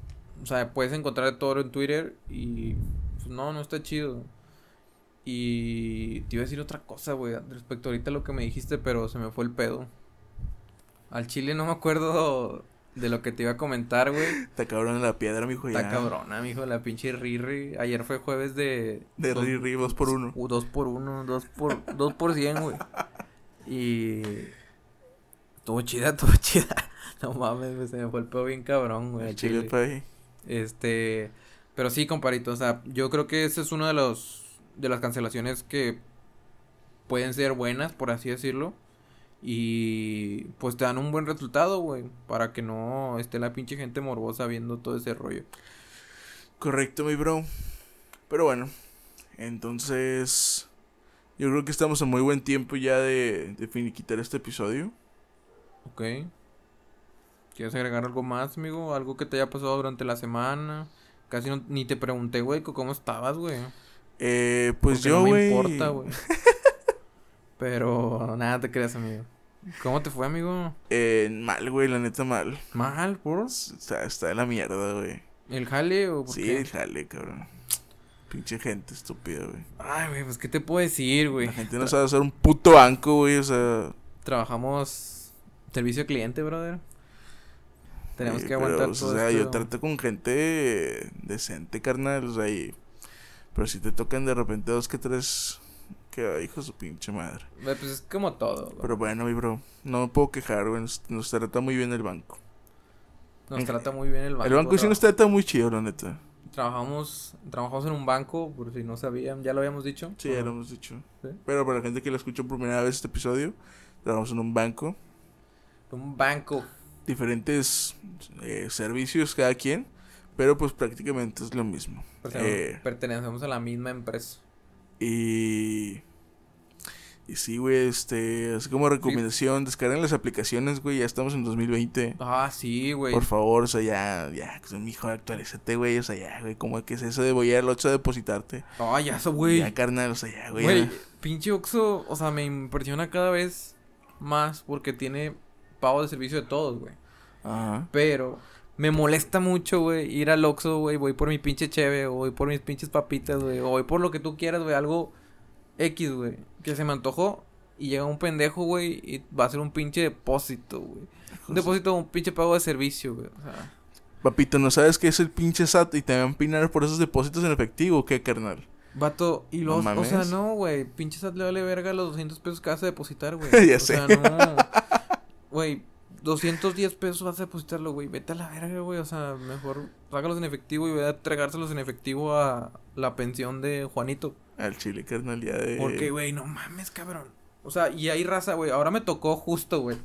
o sea, puedes encontrar de todo en Twitter y pues no, no está chido. Y te iba a decir otra cosa, güey, respecto ahorita a lo que me dijiste, pero se me fue el pedo. Al chile no me acuerdo de lo que te iba a comentar, güey. (laughs) Está cabrón la piedra, mijo, Está ya. cabrona, mijo, la pinche Riri. Ayer fue jueves de... De dos- Riri, dos por uno. Uh, dos por uno, dos por, dos por cien, güey. Y... Estuvo chida, (laughs) estuvo chida. No mames, se me fue el pedo bien cabrón, güey. al Chile, chile. Este, pero sí, comparito, o sea, yo creo que ese es uno de los de las cancelaciones que pueden ser buenas, por así decirlo, y pues te dan un buen resultado, güey, para que no esté la pinche gente morbosa viendo todo ese rollo. Correcto, mi bro. Pero bueno, entonces yo creo que estamos a muy buen tiempo ya de, de finiquitar este episodio. ¿Ok? ¿Quieres agregar algo más, amigo? Algo que te haya pasado durante la semana. Casi no- ni te pregunté, güey, cómo estabas, güey. Eh, pues Porque yo, no me güey. importa, güey. (laughs) Pero nada te creas, amigo. ¿Cómo te fue, amigo? eh, mal, güey, la neta mal. Mal, por Está, está de la mierda, güey. el jale o por Sí, qué? jale, cabrón. Pinche gente estúpida, güey. Ay, güey, pues qué te puedo decir, güey. La gente no sabe hacer un puto banco, güey, o sea. Trabajamos servicio al cliente, brother. Tenemos eh, que pero, aguantar o yo trato con gente decente, carnal, o sea, y... Pero si te tocan de repente dos que tres... Que hijo de su pinche madre. Güey, Pues es como todo. Pero bueno, mi bro, no me puedo quejar, güey. Nos, nos trata muy bien el banco. Nos trata muy bien el banco. el banco sí nos trata muy chido, la neta. Trabajamos, trabajamos en un banco, por si no sabían, ya lo habíamos dicho. Sí, ya lo hemos dicho. Sí. Pero para la gente que lo escuchó por primera vez este episodio, trabajamos en un banco. Un banco. Diferentes eh, servicios cada quien. Pero pues prácticamente es lo mismo. Pertenecemos, Eh, pertenecemos a la misma empresa. Y. Y sí, güey, este. Así como recomendación, descarguen las aplicaciones, güey. Ya estamos en 2020. Ah, sí, güey. Por favor, o sea, ya, ya, pues, mijo, actualízate, güey. O sea, ya, güey, ¿cómo que es eso de voy al 8 a depositarte? Ah, ya eso, güey. Ya, carnal, o sea, ya, güey. Güey, pinche Oxxo, o sea, me impresiona cada vez más porque tiene pago de servicio de todos, güey. Ajá. Pero me molesta mucho, güey, ir al Oxxo, güey, voy por mi pinche cheve, o voy por mis pinches papitas, güey, o voy por lo que tú quieras, güey, algo X, güey, que se me antojó y llega un pendejo, güey, y va a hacer un pinche depósito, güey. Un depósito, un pinche pago de servicio, güey. O sea, Papito, ¿no sabes qué es el pinche SAT y te van a empinar por esos depósitos en efectivo qué, carnal? vato, y los, No o sea, no, güey, pinche SAT le vale verga los 200 pesos que vas a depositar, güey. (laughs) Ya o sé. sea, no. Güey, 210 pesos vas a depositarlo, güey. Vete a la verga, güey. O sea, mejor sácalos en efectivo y voy a entregárselos en efectivo a la pensión de Juanito. Al chile, carnal, ya de. Porque, güey, no mames, cabrón. O sea, y hay raza, güey. Ahora me tocó justo, güey.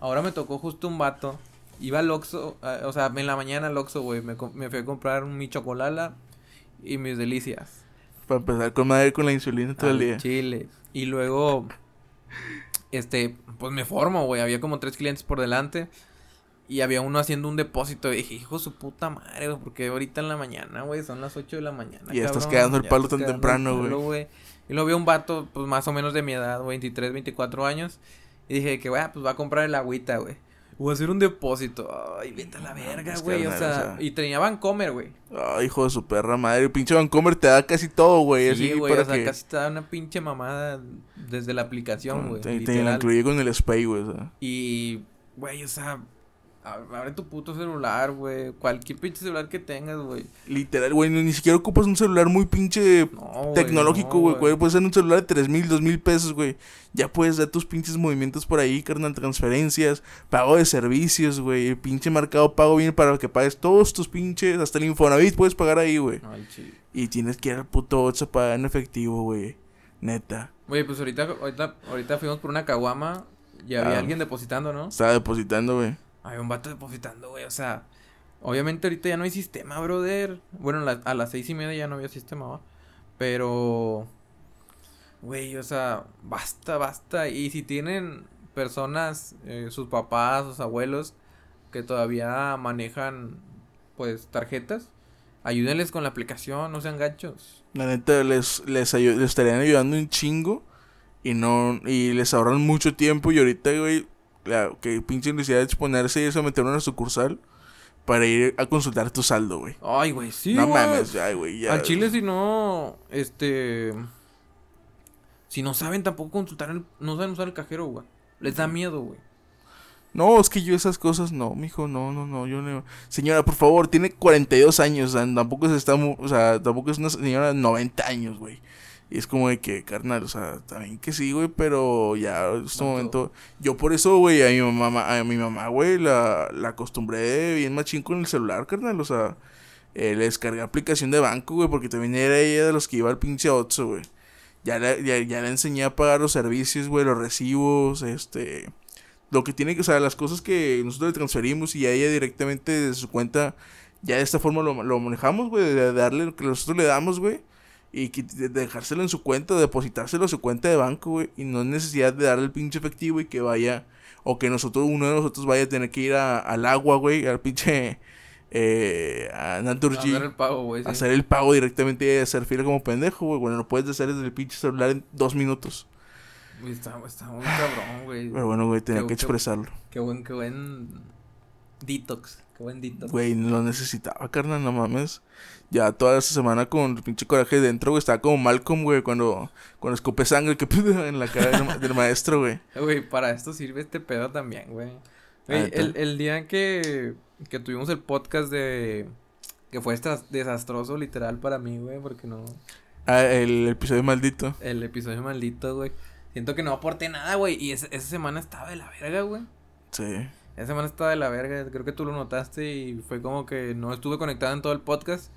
Ahora me tocó justo un vato. Iba al Oxxo, eh, o sea, en la mañana al Oxxo, güey. Me, me fui a comprar mi chocolala y mis delicias. Para empezar con madre con la insulina todo el día. Chile. Y luego, este, pues me formo, güey. Había como tres clientes por delante. Y había uno haciendo un depósito. Y dije, hijo su puta madre, güey. Porque ahorita en la mañana, güey, son las 8 de la mañana. Y estás quedando el palo tan temprano, palo, Y luego vi un vato, pues más o menos de mi edad, güey, 23, 24 años. Y dije que, güey, pues va a comprar el agüita, güey. A hacer un depósito. Ay, vete a la verga, güey. O sea, o y tenía Vancomer, güey. Ay, hijo de su perra madre. Pinche Vancomer te da casi todo, güey. Sí, güey, o sea, que. casi te da una pinche mamada desde la aplicación, con- güey. te, te incluye con el spray, güey. O sea. Y, güey, o sea, abre tu puto celular, güey. Cualquier pinche celular que tengas, güey. Literal, güey. Ni siquiera ocupas un celular muy pinche No, tecnológico, no, güey. güey. Puedes ser un celular de tres mil, dos mil pesos, güey. Ya puedes dar tus pinches movimientos por ahí, carnal, transferencias, pago de servicios, güey. El pinche marcado pago viene para que pagues todos tus pinches, hasta el Infonavit puedes pagar ahí, güey. Y tienes que ir al puto 8 a pagar en efectivo, güey. Neta. Güey, pues ahorita, ahorita, ahorita fuimos por una caguama y había Ah. alguien depositando, ¿no? Estaba depositando, güey. Había un vato depositando, güey, o sea. Obviamente ahorita ya no hay sistema, brother. Bueno, la- a las seis y media ya no había sistema, ¿va? Pero... Güey, o sea, basta, basta. Y si tienen personas, eh, sus papás, sus abuelos, que todavía manejan, pues, tarjetas, ayúdenles con la aplicación, no sean gachos. La neta, les, les, les estarían ayudando un chingo. Y no, y les ahorran mucho tiempo. Y ahorita, güey, la, que pinche necesidad de exponerse y eso, meter una sucursal para ir a consultar tu saldo, güey. Ay, güey, sí, no güey. mames, ay, güey. Al chile si no, este... Si no saben tampoco consultar, el, no saben usar el cajero, güey. Les da miedo, güey. No, es que yo esas cosas no, mijo, no, no, no, yo no. Señora, por favor, tiene 42 años, tampoco se está, o sea, tampoco es una señora de 90 años, güey. Y es como de que, carnal, o sea, también que sí, güey, pero ya en este momento. Yo por eso, güey, a mi mamá, a mi mamá, güey, la, la acostumbré bien machín con el celular, carnal, o sea, eh, le descargué aplicación de banco, güey, porque también era ella de los que iba al pinche Otso, güey. Ya le, ya, ya le enseñé a pagar los servicios, güey, los recibos, este. Lo que tiene que, o sea, las cosas que nosotros le transferimos y a ella directamente de su cuenta, ya de esta forma lo, lo manejamos, güey, de darle lo que nosotros le damos, güey y dejárselo en su cuenta, depositárselo a su cuenta de banco, güey. Y no es necesidad de darle el pinche efectivo y que vaya, o que nosotros, uno de nosotros vaya a tener que ir al agua, güey, al pinche, eh, a Naturgy. Hacer el pago, güey. Hacer el pago directamente y hacer fila como pendejo, güey. Bueno, lo puedes hacer desde el pinche celular en dos minutos. está, está muy cabrón, güey. Pero bueno, güey, tenía que expresarlo. Qué buen, qué buen detox. Qué buen detox. Güey, lo necesitaba, carnal, no mames ya toda esa semana con pinche coraje dentro, güey. Estaba como Malcolm, güey, cuando, cuando escupe sangre que (laughs) en la cara del, maestro, güey. Güey, para esto sirve este pedo también, güey. el, el día que, que tuvimos el podcast de... Que fue desastroso, literal, para mí, güey, porque no... Ah, el episodio maldito. El episodio maldito, güey. Siento que no aporté nada, güey. Y esa, esa semana estaba de la verga, güey. Sí. Esa semana estaba de la verga. Creo que tú lo notaste y fue como que no estuve conectado en todo el podcast.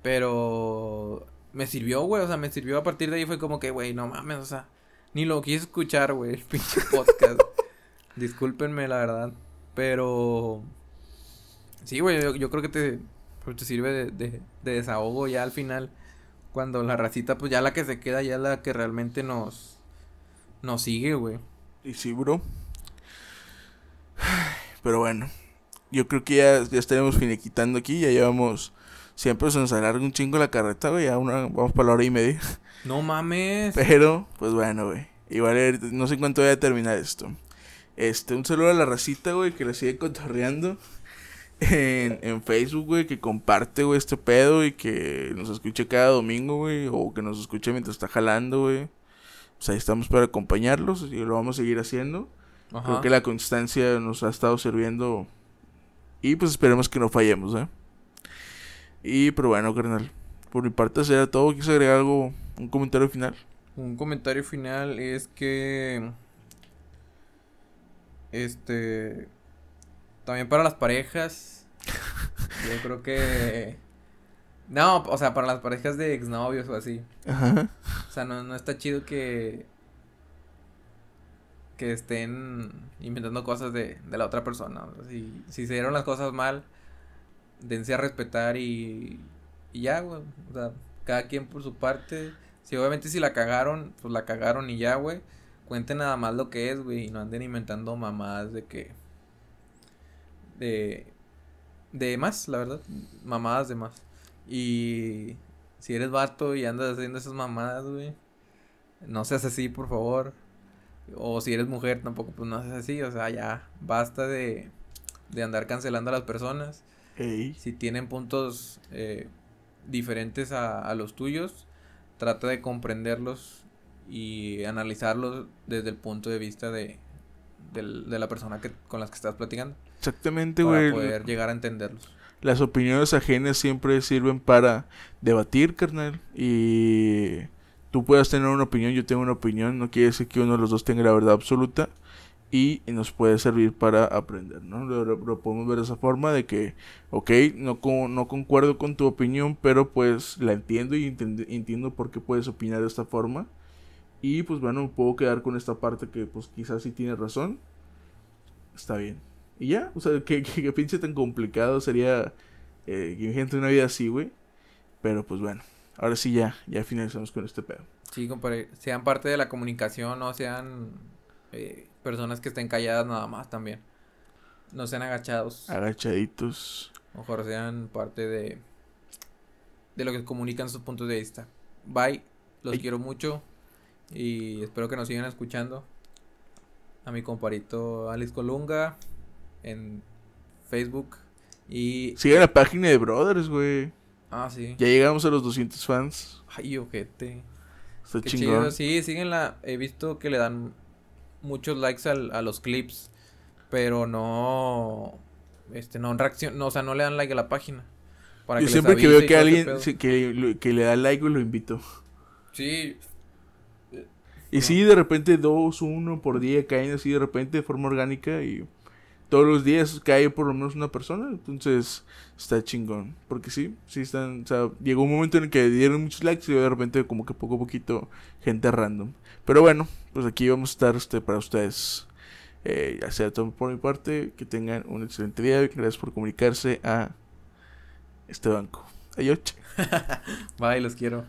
Pero me sirvió, güey. O sea, me sirvió a partir de ahí. Fue como que, güey, no mames, o sea, ni lo quise escuchar, güey, el (laughs) pinche podcast. Discúlpenme, la verdad. Pero. Sí, güey, yo, creo que te, pues, te sirve de, de, de, desahogo ya al final. Cuando la racita, pues ya la que se queda, ya la que realmente nos. Nos sigue, güey. Y sí, bro. (sighs) Pero bueno. Yo creo que ya, ya estaremos finiquitando aquí. Ya llevamos siempre se nos alarga un chingo la carreta, güey. Ya una, vamos para la hora y media. (laughs) No mames. Pero, pues bueno, güey. Igual no sé cuánto voy a terminar esto. Este, un saludo a la racita, güey, que le sigue cotorreando en, en Facebook, güey, que comparte, güey, este pedo y que nos escuche cada domingo, güey, o que nos escuche mientras está jalando, güey. Pues ahí estamos para acompañarlos y lo vamos a seguir haciendo. Creo que la constancia nos ha estado sirviendo y pues esperemos que no fallemos, ¿eh? Y, pero bueno, carnal. Por mi parte será todo. ¿Quieres agregar algo? ¿Un comentario final? Un comentario final es que. Este. También para las parejas. (laughs) yo creo que. No, o sea, para las parejas de exnovios o así. Ajá. O sea, no, no está chido que. Que estén inventando cosas de, de la otra persona. si, si se dieron las cosas mal, dense a respetar y, y ya, güey. Cada quien por su parte. Si obviamente si la cagaron, pues la cagaron y ya, güey. Cuenten nada más lo que es, güey. Y no anden inventando mamadas de que. De. De más, la verdad. Mamadas de más. Y. Si eres vato y andas haciendo esas mamadas, güey. No seas así, por favor. O si eres mujer, tampoco, pues no seas así. O sea, ya. Basta de. De andar cancelando a las personas. Si tienen puntos eh, diferentes a, los tuyos, trata de comprenderlos y analizarlos desde el punto de vista de, de, la persona que, con las que estás platicando. Exactamente, güey. Para poder llegar a entenderlos. Las opiniones ajenas siempre sirven para debatir, carnal. Y tú puedas tener una opinión, yo tengo una opinión. No quiere decir que uno de los dos tenga la verdad absoluta y nos puede servir para aprender, ¿no? Lo, podemos ver de esa forma de que, ok, no, no concuerdo con tu opinión, pero pues la entiendo y entiendo por qué puedes opinar de esta forma. Y pues bueno, puedo quedar con esta parte que pues quizás sí tiene razón. Está bien. Y ya, o sea, (laughs) que, pinche tan complicado sería eh, que gente una vida así, güey. Pero pues bueno, ahora sí ya, ya finalizamos con este pedo. Sí, compadre, sean parte de la comunicación, no sean... Eh personas que estén calladas nada más también. No sean agachados. Agachaditos. Mejor sean parte de de lo que comunican sus puntos de vista. Bye. Los quiero mucho y espero que nos sigan escuchando. A mi comparito Alex Colunga en Facebook y sigue la página de Brothers, güey. Ah, sí. Ya llegamos a los 200 fans. Ay, ojete. Está chingón. Sí, síguenla. He visto que le dan muchos likes al, a los clips. pero no, este, no reaccion, no, o sea, no le dan like a la página. Para Yo siempre que veo que alguien que, que, le da like, lo invito. Sí. Y sí, de repente dos, uno por día caen así de repente de forma orgánica y todos los días cae por lo menos una persona, entonces está chingón. Porque sí, sí están, o sea, llegó un momento en el que dieron muchos likes y de repente como que poco a poquito gente random. Pero bueno, pues aquí vamos a estar este, para ustedes. Eh, ya sea todo por mi parte, que tengan un excelente día. Gracias por comunicarse a este banco. Adiós. (laughs) Bye, los quiero.